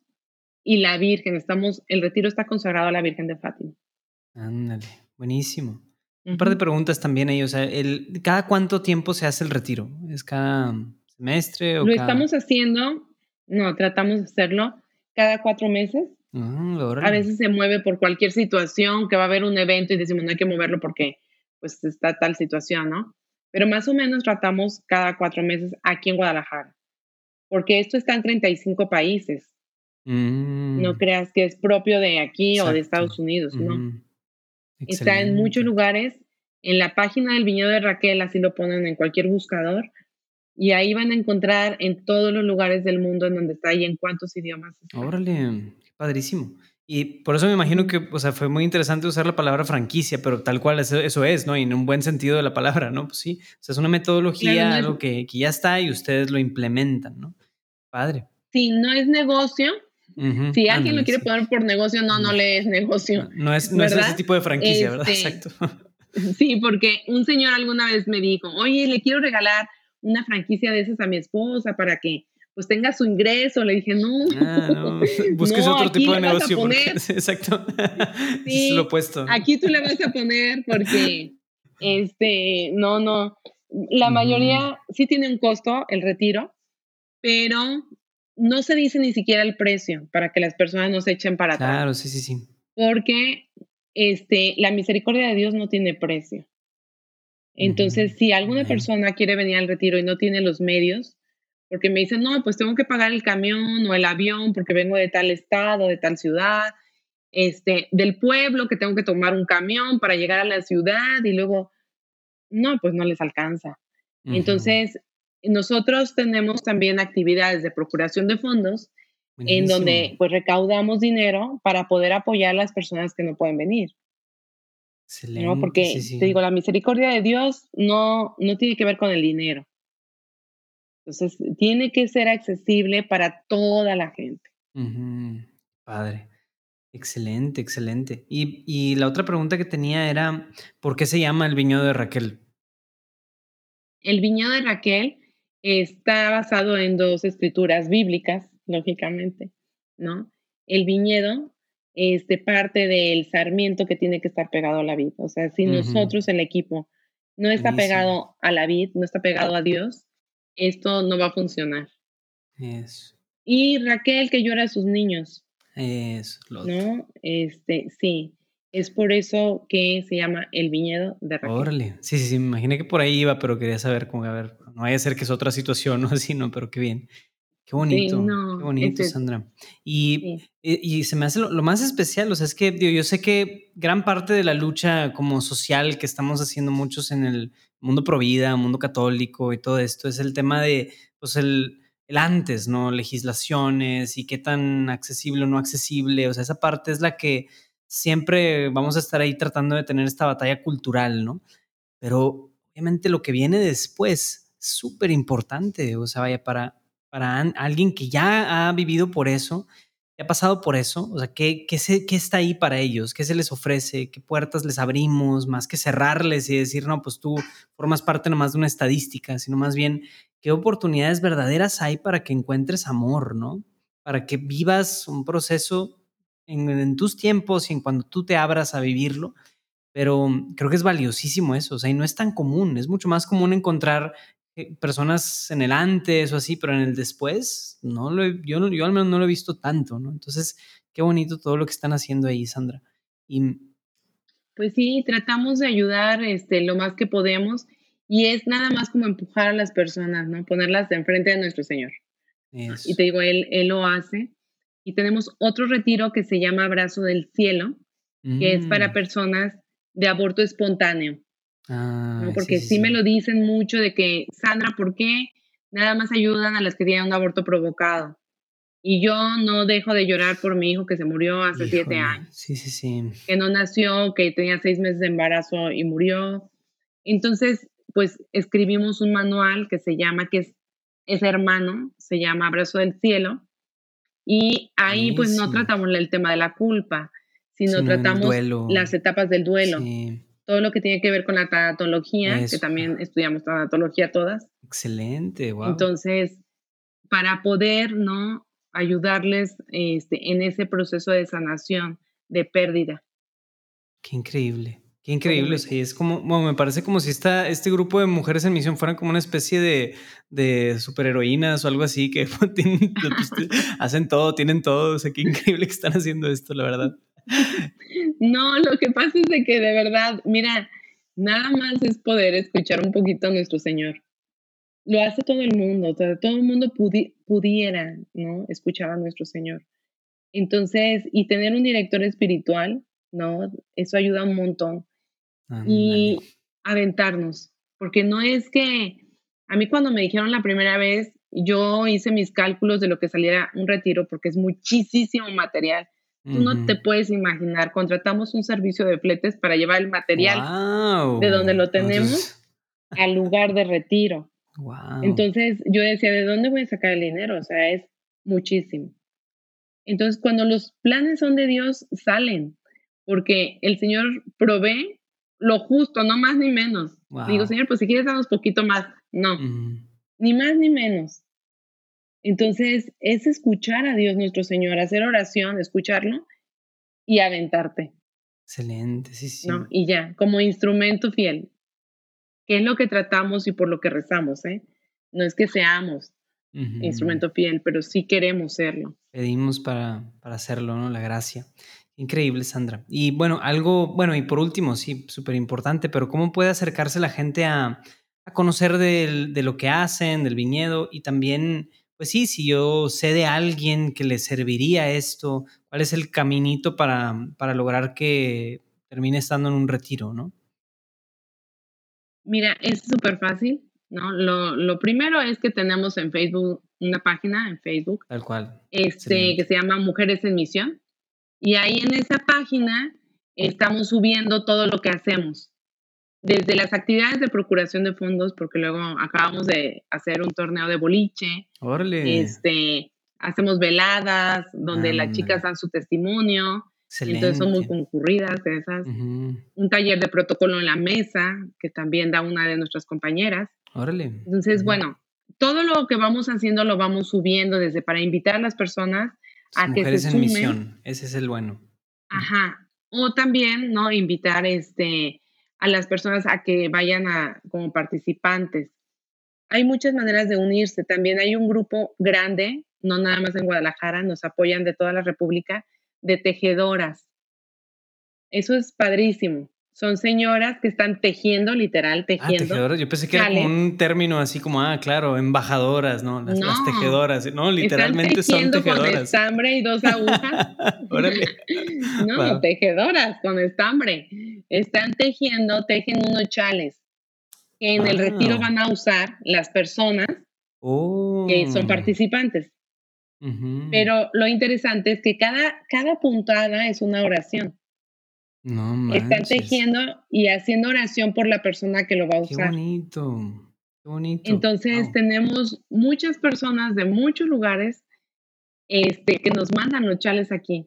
y la Virgen. Estamos, el retiro está consagrado a la Virgen de Fátima. Ándale. Buenísimo. Un par de preguntas también ahí. O sea, el, ¿cada cuánto tiempo se hace el retiro? ¿Es cada semestre o Lo cada...? estamos haciendo, no, tratamos de hacerlo cada cuatro meses. Ah, A veces se mueve por cualquier situación, que va a haber un evento y decimos no hay que moverlo porque pues está tal situación, ¿no? Pero más o menos tratamos cada cuatro meses aquí en Guadalajara. Porque esto está en 35 países. Mm, No creas que es propio de aquí o de exacto. Estados Unidos, no. Ujú. Está en muchos Excelente. lugares. En la página del Viñedo de Raquel, así lo ponen en cualquier buscador. Y ahí van a encontrar en todos los lugares del mundo en donde está y en cuántos idiomas está. Órale, padrísimo. Y por eso me imagino que, o sea, fue muy interesante usar la palabra franquicia, pero tal cual eso, es, ¿no? Y en un buen sentido de la palabra, ¿no? Pues sí, o sea, es una metodología, algo que, que, ya está y ustedes lo implementan, ¿no? Padre. Sí, no es negocio. Si alguien lo quiere poner por negocio, no, no le es negocio. No, es, no es ese tipo de franquicia, ¿verdad? Este, Exacto. Sí, porque un señor alguna vez me dijo, oye, le quiero regalar una franquicia de esas a mi esposa para que pues tenga su ingreso. Le dije, no. Ah, no. Busques otro tipo de negocio. exacto. Sí, es lo opuesto. Aquí tú le vas a poner porque, este, no, no. La mayoría sí tiene un costo el retiro, pero no se dice ni siquiera el precio para que las personas no se echen para atrás. Claro, sí, sí, sí. Porque este, la misericordia de Dios no tiene precio. Entonces, si alguna persona quiere venir al retiro y no tiene los medios, porque me dicen, no, pues tengo que pagar el camión o el avión porque vengo de tal estado, de tal ciudad, este, del pueblo, que tengo que tomar un camión para llegar a la ciudad y luego, no, pues no les alcanza. Entonces, nosotros tenemos también actividades de procuración de fondos en donde pues recaudamos dinero para poder apoyar a las personas que no pueden venir. Excelente, ¿no? Porque te digo, la misericordia de Dios no, no tiene que ver con el dinero. Entonces, tiene que ser accesible para toda la gente. Padre. Excelente, excelente. Y, y, la otra pregunta que tenía era, ¿por qué se llama el viñedo de Raquel? El viñedo de Raquel está basado en dos escrituras bíblicas, lógicamente, ¿no? El viñedo este, parte del sarmiento que tiene que estar pegado a la vid. O sea, si nosotros, el equipo, no está pegado a la vid, no está pegado a Dios, esto no va a funcionar. Eso. Y Raquel que llora a sus niños. Eso, ¿No? Este, sí. Es por eso que se llama el viñedo de Raquel. Órale. Sí, sí, sí. Me imaginé que por ahí iba, pero quería saber cómo, a ver, no vaya a ser que es otra situación o así, no, pero qué bien. Qué bonito, qué bonito, Sandra. Y, y, se me hace lo, más especial, o sea, es que yo sé que gran parte de la lucha como social que estamos haciendo muchos en el mundo pro vida, mundo católico y todo esto es el tema de, pues, el, el antes, ¿no? Legislaciones y qué tan accesible o no accesible, o sea, esa parte es la que siempre vamos a estar ahí tratando de tener esta batalla cultural, ¿no? Pero obviamente lo que viene después es súper importante, o sea, vaya, para para alguien que ya ha vivido por eso, que ha pasado por eso? O sea, ¿qué, qué, ¿qué está ahí para ellos? ¿Qué se les ofrece? ¿Qué puertas les abrimos? Más que cerrarles y decir, no, pues tú formas parte nomás de una estadística, sino más bien, ¿qué oportunidades verdaderas hay para que encuentres amor, ¿no? Para que vivas un proceso en, en tus tiempos y en cuando tú te abras a vivirlo. Pero creo que es valiosísimo eso, o sea, y no es tan común, es mucho más común encontrar eh, personas en el antes o así, pero en el después, no lo yo, yo al menos no lo he visto tanto, ¿no? Entonces, qué bonito todo lo que están haciendo ahí, Sandra. Y, pues sí, tratamos de ayudar este, lo más que podemos y es nada más como empujar a las personas, ¿no? Ponerlas de enfrente de nuestro Señor. Y te digo, él, él lo hace. Y tenemos otro retiro que se llama Abrazo del Cielo, que es para mm. personas de aborto espontáneo. Ah, Porque sí, me lo dicen mucho de que, Sandra, ¿por qué nada más ayudan a las que tienen un aborto provocado? Y yo no dejo de llorar por mi hijo que se murió hace siete años. Sí, sí, sí. Que no nació, que tenía seis meses de embarazo y murió. Entonces, pues escribimos un manual que se llama, que es, es hermano, se llama Abrazo del Cielo. Y ahí pues no tratamos el tema de la culpa, sino tratamos las etapas del duelo. Sí todo lo que tiene que ver con la tanatología, que también estudiamos tanatología todas. Excelente, wow. Entonces, para poder, ¿no? Ayudarles este, en ese proceso de sanación, de pérdida. Qué increíble. Qué increíble, sí, es como, bueno, me parece como si esta, este grupo de mujeres en misión fueran como una especie de, de superheroínas o algo así, que pues, hacen todo, tienen todo, o sea, qué increíble que están haciendo esto, la verdad. No, lo que pasa es de que de verdad, mira, nada más es poder escuchar un poquito a nuestro Señor. Lo hace todo el mundo, todo el mundo pudiera, ¿no? Escuchar a nuestro Señor. Entonces, y tener un director espiritual, ¿no? Eso ayuda un montón. Y aventarnos, porque no es que, a mí cuando me dijeron la primera vez, yo hice mis cálculos de lo que saliera un retiro, porque es muchísimo material Tú no te puedes imaginar, contratamos un servicio de fletes para llevar el material de donde lo tenemos al lugar de retiro. Entonces yo decía, ¿de dónde voy a sacar el dinero? O sea, es muchísimo. Entonces, cuando los planes son de Dios, salen, porque el Señor provee lo justo, no más ni menos. Digo, Señor, pues si quieres darnos poquito más. No, ni más ni menos. Entonces, es escuchar a Dios nuestro Señor, hacer oración, escucharlo y aventarte. Excelente, sí, sí. ¿no? Y ya, como instrumento fiel, que es lo que tratamos y por lo que rezamos, ¿eh? No es que seamos instrumento fiel, pero sí queremos serlo. Pedimos para, para hacerlo, ¿no? La gracia. Increíble, Sandra. Y bueno, algo, bueno, y por último, sí, súper importante, pero ¿cómo puede acercarse la gente a, a conocer de, de, lo que hacen, del viñedo? Y también, pues sí, si yo sé de alguien que le serviría esto, ¿cuál es el caminito para, para lograr que termine estando en un retiro, no? Mira, es súper fácil. ¿no? Lo, lo, primero es que tenemos en Facebook una página en Facebook. Tal cual. Este, que se llama Mujeres en Misión. Y ahí en esa página estamos subiendo todo lo que hacemos. Desde las actividades de procuración de fondos, porque luego acabamos de hacer un torneo de boliche. Órale. Este, hacemos veladas donde las chicas dan su testimonio. Entonces son muy concurridas esas. Un taller de protocolo en la mesa, que también da una de nuestras compañeras. Órale. Entonces, bueno, todo lo que vamos haciendo lo vamos subiendo desde para invitar a las personas a que se sumen. en misión, ese es el bueno. Ajá. O también, ¿no? Invitar este, a las personas a que vayan a, como participantes. Hay muchas maneras de unirse. También hay un grupo grande, no nada más en Guadalajara, nos apoyan de toda la República, de tejedoras. Eso es padrísimo son señoras que están tejiendo, literal, ah, tejiendo. Ah, tejedoras. Yo pensé que era como un término así como, ah, claro, embajadoras, ¿no? Las, tejedoras. No, literalmente son tejedoras. Con estambre y dos agujas. No, tejedoras con estambre. Están tejiendo, tejen unos chales que en el retiro van a usar las personas que son oh. participantes. Pero lo interesante es que cada, cada puntada es una oración. No Están tejiendo y haciendo oración por la persona que lo va a usar. Qué bonito. Qué bonito. Entonces tenemos muchas personas de muchos lugares este, que nos mandan los chales aquí.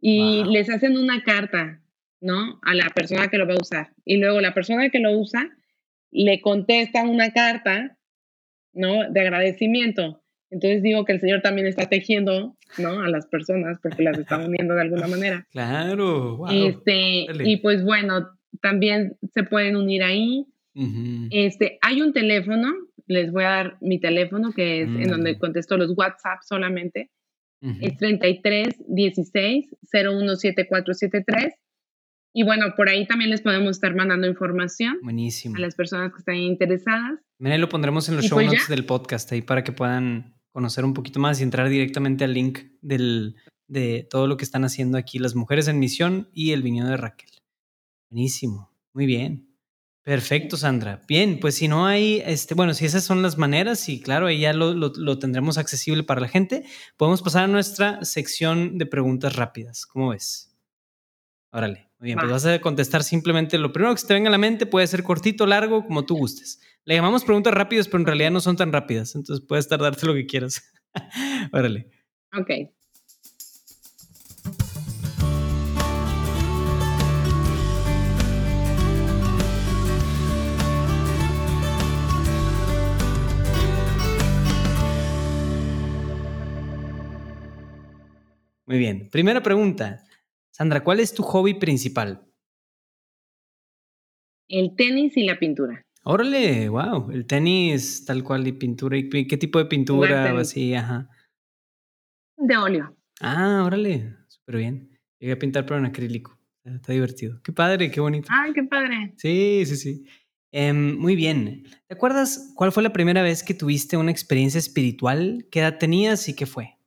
Y les hacen una carta, ¿no? A la persona que lo va a usar. Y luego la persona que lo usa le contesta una carta, ¿no? De agradecimiento. Entonces digo que el Señor también está tejiendo, ¿no? A las personas porque las está uniendo de alguna manera. Claro. Wow. Este, y pues bueno, también se pueden unir ahí. Este, hay un teléfono, les voy a dar mi teléfono que es en donde mm. contesto los WhatsApp solamente. Es 33 16 017473. Y bueno, por ahí también les podemos estar mandando información. Buenísimo. A las personas que están interesadas. Mira, lo pondremos en los show pues notes del podcast ahí para que puedan conocer un poquito más y entrar directamente al link del, de todo lo que están haciendo aquí las mujeres en misión y el viñedo de Raquel. Buenísimo, muy bien. Perfecto, Sandra. Bien, pues si no hay, este, bueno, si esas son las maneras, y claro, ahí ya lo, lo, tendremos accesible para la gente, podemos pasar a nuestra sección de preguntas rápidas. ¿Cómo ves? Órale, muy bien, pues vas a contestar simplemente lo primero que se te venga a la mente, puede ser cortito, largo, como tú gustes. Le llamamos preguntas rápidas, pero en realidad no son tan rápidas. Entonces puedes tardarte lo que quieras. Órale. Ok. Muy bien. Primera pregunta. Sandra, ¿cuál es tu hobby principal? El tenis y la pintura. Órale, wow, el tenis tal cual y pintura. ¿Y qué tipo de pintura o así? Ajá. De óleo. Ah, órale, súper bien. Llegué a pintar pero en acrílico. Está divertido. Qué padre, qué bonito. Ay, qué padre. Sí, sí, sí. Em, muy bien. ¿Te acuerdas cuál fue la primera vez que tuviste una experiencia espiritual? ¿Qué edad tenías y qué fue?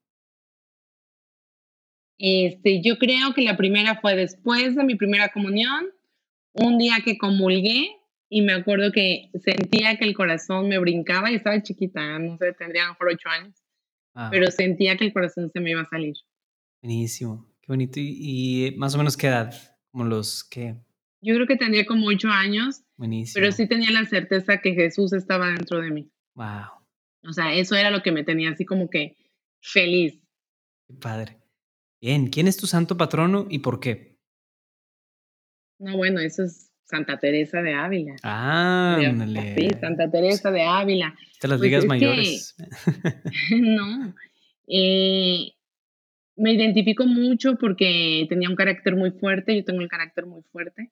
Este, yo creo que la primera fue después de mi primera comunión, un día que comulgué y me acuerdo que sentía que el corazón me brincaba y estaba chiquita, no sé, tendría a lo mejor ocho años, ah. pero sentía que el corazón se me iba a salir. Buenísimo. qué bonito. ¿Y, más o menos qué edad? Como los que... Yo creo que tenía como ocho años. Buenísimo. Pero sí tenía la certeza que Jesús estaba dentro de mí. Wow. O sea, eso era lo que me tenía así como que feliz. Qué padre. Bien, ¿quién es tu santo patrono y por qué? No, bueno, eso es Santa Teresa de Ávila. Ah, Sí, Santa Teresa de Ávila. Te las digas pues mayores. no. Eh, me identifico mucho porque tenía un carácter muy fuerte, yo tengo el carácter muy fuerte.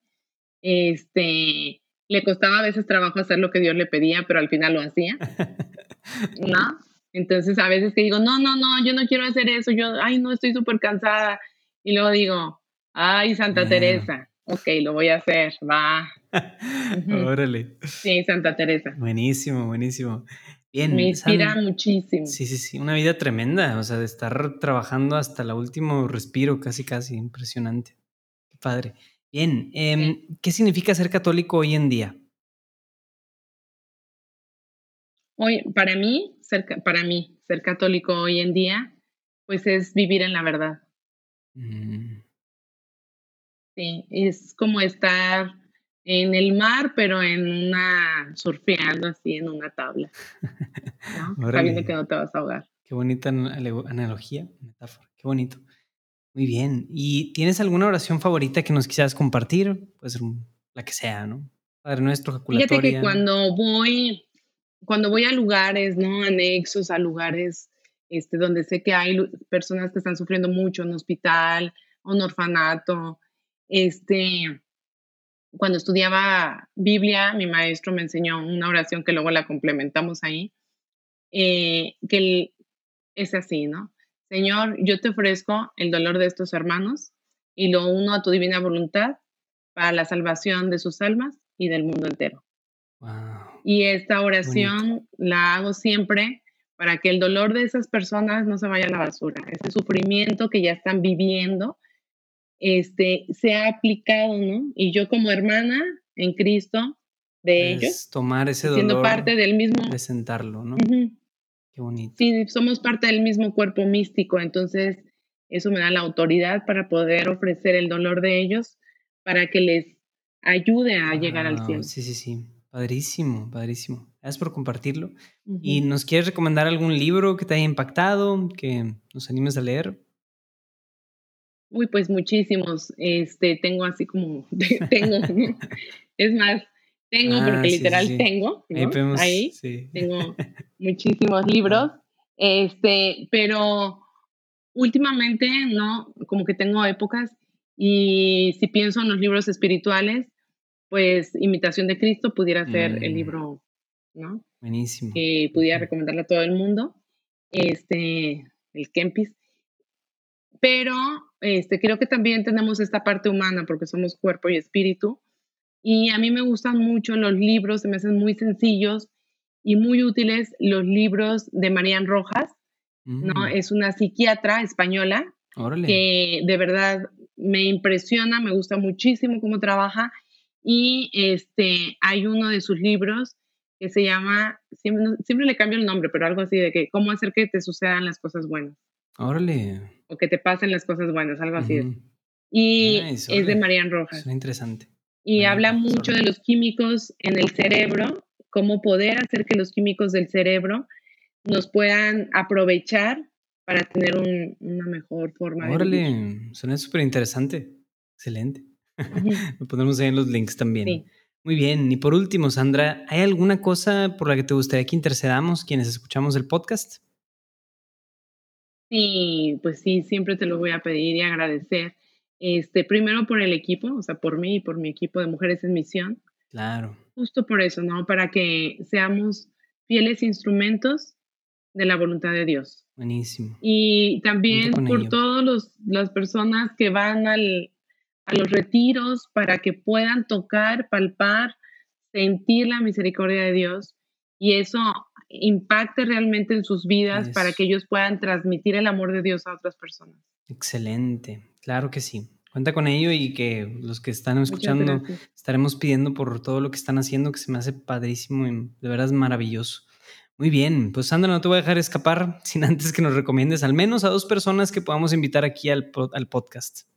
Este, le costaba a veces trabajo hacer lo que Dios le pedía, pero al final lo hacía. ¿No? Entonces a veces que digo, no, no, no, yo no quiero hacer eso, yo, ay, no, estoy súper cansada. Y luego digo, ay, Santa Teresa, ok, lo voy a hacer, va. Órale. Sí, Santa Teresa. Buenísimo, buenísimo. Bien, Me inspira muchísimo. Sí, sí, sí, una vida tremenda, o sea, de estar trabajando hasta el último respiro, casi, casi, impresionante. Qué padre. Bien, em, ¿qué significa ser católico hoy en día? Hoy, para mí, ser, para mí, ser católico hoy en día, pues es vivir en la verdad. Mm. Sí, es como estar en el mar, pero en una, surfeando así en una tabla. ¿no? Sabiendo que no te vas a ahogar. Qué bonita analogía, metáfora, qué bonito. Muy bien. ¿Y tienes alguna oración favorita que nos quisieras compartir? Puede ser la que sea, ¿no? Padre nuestro, ejaculatoria. Fíjate que cuando voy, cuando voy a lugares, ¿no? Anexos a lugares este, donde sé que hay personas que están sufriendo mucho, en hospital, un orfanato, este, cuando estudiaba Biblia, mi maestro me enseñó una oración que luego la complementamos ahí, eh, que es así, ¿no? Señor, yo te ofrezco el dolor de estos hermanos y lo uno a tu divina voluntad para la salvación de sus almas y del mundo entero. Y esta oración la hago siempre para que el dolor de esas personas no se vaya a la basura, ese sufrimiento que ya están viviendo, este, sea aplicado, ¿no? Y yo como hermana en Cristo de ellos, tomar ese dolor, siendo parte del mismo, presentarlo, ¿no? Qué bonito. Sí, somos parte del mismo cuerpo místico, entonces eso me da la autoridad para poder ofrecer el dolor de ellos para que les ayude a llegar al cielo. Sí, sí, sí. Padrísimo, padrísimo. Gracias por compartirlo. ¿Y nos quieres recomendar algún libro que te haya impactado, que nos animes a leer? Uy, pues muchísimos. Este, tengo así como, tengo, es más, tengo, ah, porque literal tengo, Ahí, tengo muchísimos libros, este, pero últimamente, ¿no? Como que tengo épocas y si pienso en los libros espirituales, pues Imitación de Cristo pudiera ser el mm. libro, ¿no? Buenísimo. Que pudiera recomendarle a todo el mundo, este, el Kempis. Pero este, creo que también tenemos esta parte humana porque somos cuerpo y espíritu y a mí me gustan mucho los libros, se me hacen muy sencillos y muy útiles los libros de Marian Rojas, ¿no? Mm. Es una psiquiatra española que de verdad me impresiona, me gusta muchísimo cómo trabaja y este, hay uno de sus libros que se llama, siempre, le cambio el nombre, pero algo así de que cómo hacer que te sucedan las cosas buenas. Órale. O que te pasen las cosas buenas, algo así. Y es de Marian Rojas. Es interesante y habla mucho de los químicos en el cerebro, cómo poder hacer que los químicos del cerebro nos puedan aprovechar para tener una mejor forma Órale, suena súper interesante. Excelente. Lo ponemos ahí en los links también. Muy bien. Y por último, Sandra, ¿hay alguna cosa por la que te gustaría que intercedamos quienes escuchamos el podcast? Sí, pues sí, siempre te lo voy a pedir y agradecer. Este, primero por el equipo, o sea, por mí y por mi equipo de Mujeres en Misión. Claro. Justo por eso, ¿no? Para que seamos fieles instrumentos de la voluntad de Dios. Buenísimo. Y también por todas las personas que van al, a los retiros para que puedan tocar, palpar, sentir la misericordia de Dios y eso impacte realmente en sus vidas para que ellos puedan transmitir el amor de Dios a otras personas. Excelente. Claro que sí. Cuenta con ello y que los que están escuchando estaremos pidiendo por todo lo que están haciendo, que se me hace padrísimo y de verdad es maravilloso. Muy bien, pues Sandra, no te voy a dejar escapar sin antes que nos recomiendes al menos a dos personas que podamos invitar aquí al, al podcast.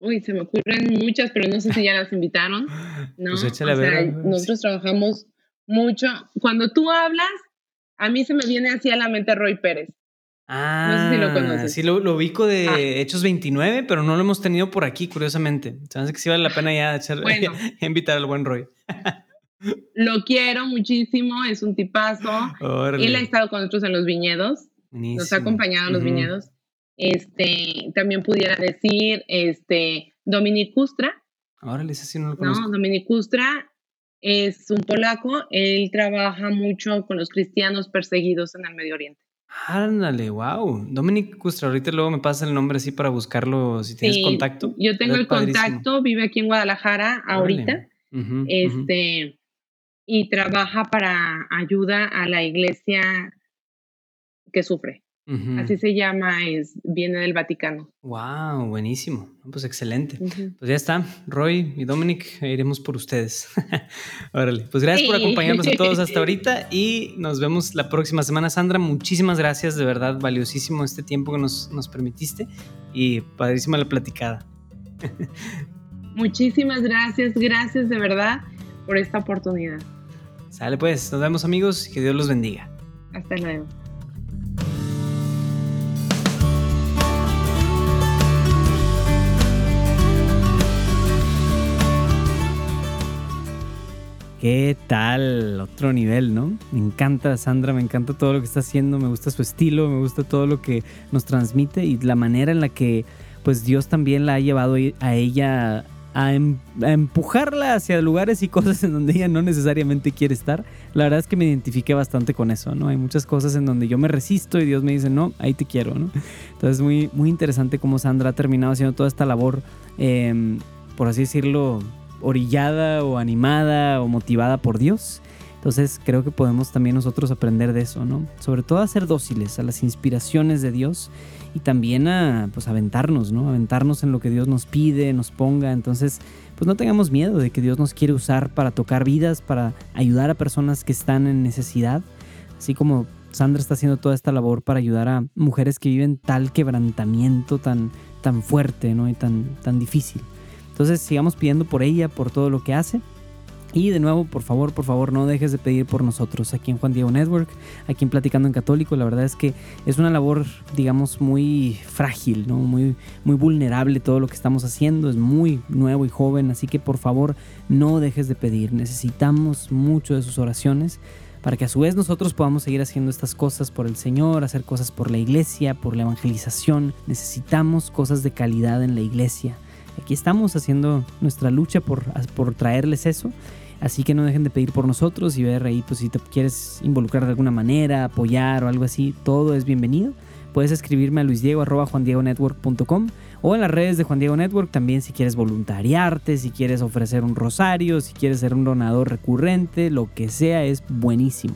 Uy, se me ocurren muchas, pero no sé si ya las invitaron. No, Pues o échale a sea, ver. nosotros trabajamos mucho. Cuando tú hablas, a mí se me viene así a la mente Roy Pérez. Ah, sé si lo conoces. Sí, lo, lo ubico de Ah. Hechos 29, pero no lo hemos tenido por aquí, curiosamente. Se me que sí vale la pena ya echar- Bueno. invitar al buen Roy. Lo quiero muchísimo, es un tipazo. Órale. Él ha estado con nosotros en los viñedos, nos Buenísimo. ha acompañado en los Ujú. viñedos. Este, también pudiera decir, este, Dominic Órale, ese sí no lo conozco. ¿no? Dominic Kustra es un polaco, él trabaja mucho con los cristianos perseguidos en el Medio Oriente. Ándale, wow. Dominic Custra, ahorita luego me pasa el nombre así para buscarlo si tienes Sí, contacto. Yo tengo el padrísimo. contacto, vive aquí en Guadalajara ahorita, este, y trabaja para ayuda a la iglesia que sufre. Así se llama, es, viene del Vaticano. Wow, buenísimo. Pues excelente. Pues ya está, Roy y Dominic, iremos por ustedes. Órale, pues gracias por acompañarnos a todos hasta ahorita y nos vemos la próxima semana. Sandra, muchísimas gracias, de verdad, valiosísimo este tiempo que nos, nos permitiste y padrísima la platicada. Muchísimas gracias, gracias de verdad por esta oportunidad. Sale pues, nos vemos amigos y que Dios los bendiga. Hasta luego. ¿Qué tal? Otro nivel, ¿no? Me encanta Sandra, me encanta todo lo que está haciendo, me gusta su estilo, me gusta todo lo que nos transmite y la manera en la que pues Dios también la ha llevado a ella a, em- a empujarla hacia lugares y cosas en donde ella no necesariamente quiere estar. La verdad es que me identifiqué bastante con eso, ¿no? Hay muchas cosas en donde yo me resisto y Dios me dice, no, ahí te quiero, ¿no? Entonces muy, muy interesante cómo Sandra ha terminado haciendo toda esta labor, em, por así decirlo, orillada o animada o motivada por Dios. Entonces creo que podemos también nosotros aprender de eso, ¿no? Sobre todo a ser dóciles a las inspiraciones de Dios y también a pues aventarnos, ¿no? Aventarnos en lo que Dios nos pide, nos ponga. Entonces, pues no tengamos miedo de que Dios nos quiere usar para tocar vidas, para ayudar a personas que están en necesidad, así como Sandra está haciendo toda esta labor para ayudar a mujeres que viven tal quebrantamiento tan tan fuerte, ¿no? Y tan tan difícil. Entonces sigamos pidiendo por ella, por todo lo que hace. Y de nuevo, por favor, por favor, no dejes de pedir por nosotros aquí en Juan Diego Network, aquí en Platicando en Católico. La verdad es que es una labor, digamos, muy frágil, ¿no? Muy, muy vulnerable todo lo que estamos haciendo. Es muy nuevo y joven, así que por favor, no dejes de pedir. Necesitamos mucho de sus oraciones para que a su vez nosotros podamos seguir haciendo estas cosas por el Señor, hacer cosas por la iglesia, por la evangelización. Necesitamos cosas de calidad en la iglesia. Aquí estamos haciendo nuestra lucha por, por traerles eso. Así que no dejen de pedir por nosotros y ver ahí, pues si te quieres involucrar de alguna manera, apoyar o algo así, todo es bienvenido. Puedes escribirme a luisdiego.juandiegonetwork.com o en las redes de Juan Diego Network también si quieres voluntariarte, si quieres ofrecer un rosario, si quieres ser un donador recurrente, lo que sea es buenísimo.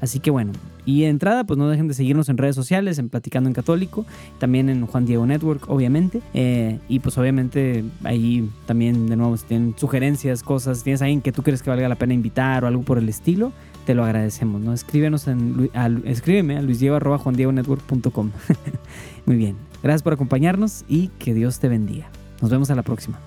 Así que bueno, y de entrada, pues no dejen de seguirnos en redes sociales, en Platicando en Católico, también en Juan Diego Network, obviamente. Eh, y pues obviamente ahí también, de nuevo, si tienen sugerencias, cosas, si tienes a alguien que tú crees que valga la pena invitar o algo por el estilo, te lo agradecemos, ¿no? Escríbenos en, a, escríbeme a luisdiego.juandiegonetwork.com. Muy bien, gracias por acompañarnos y que Dios te bendiga. Nos vemos a la próxima.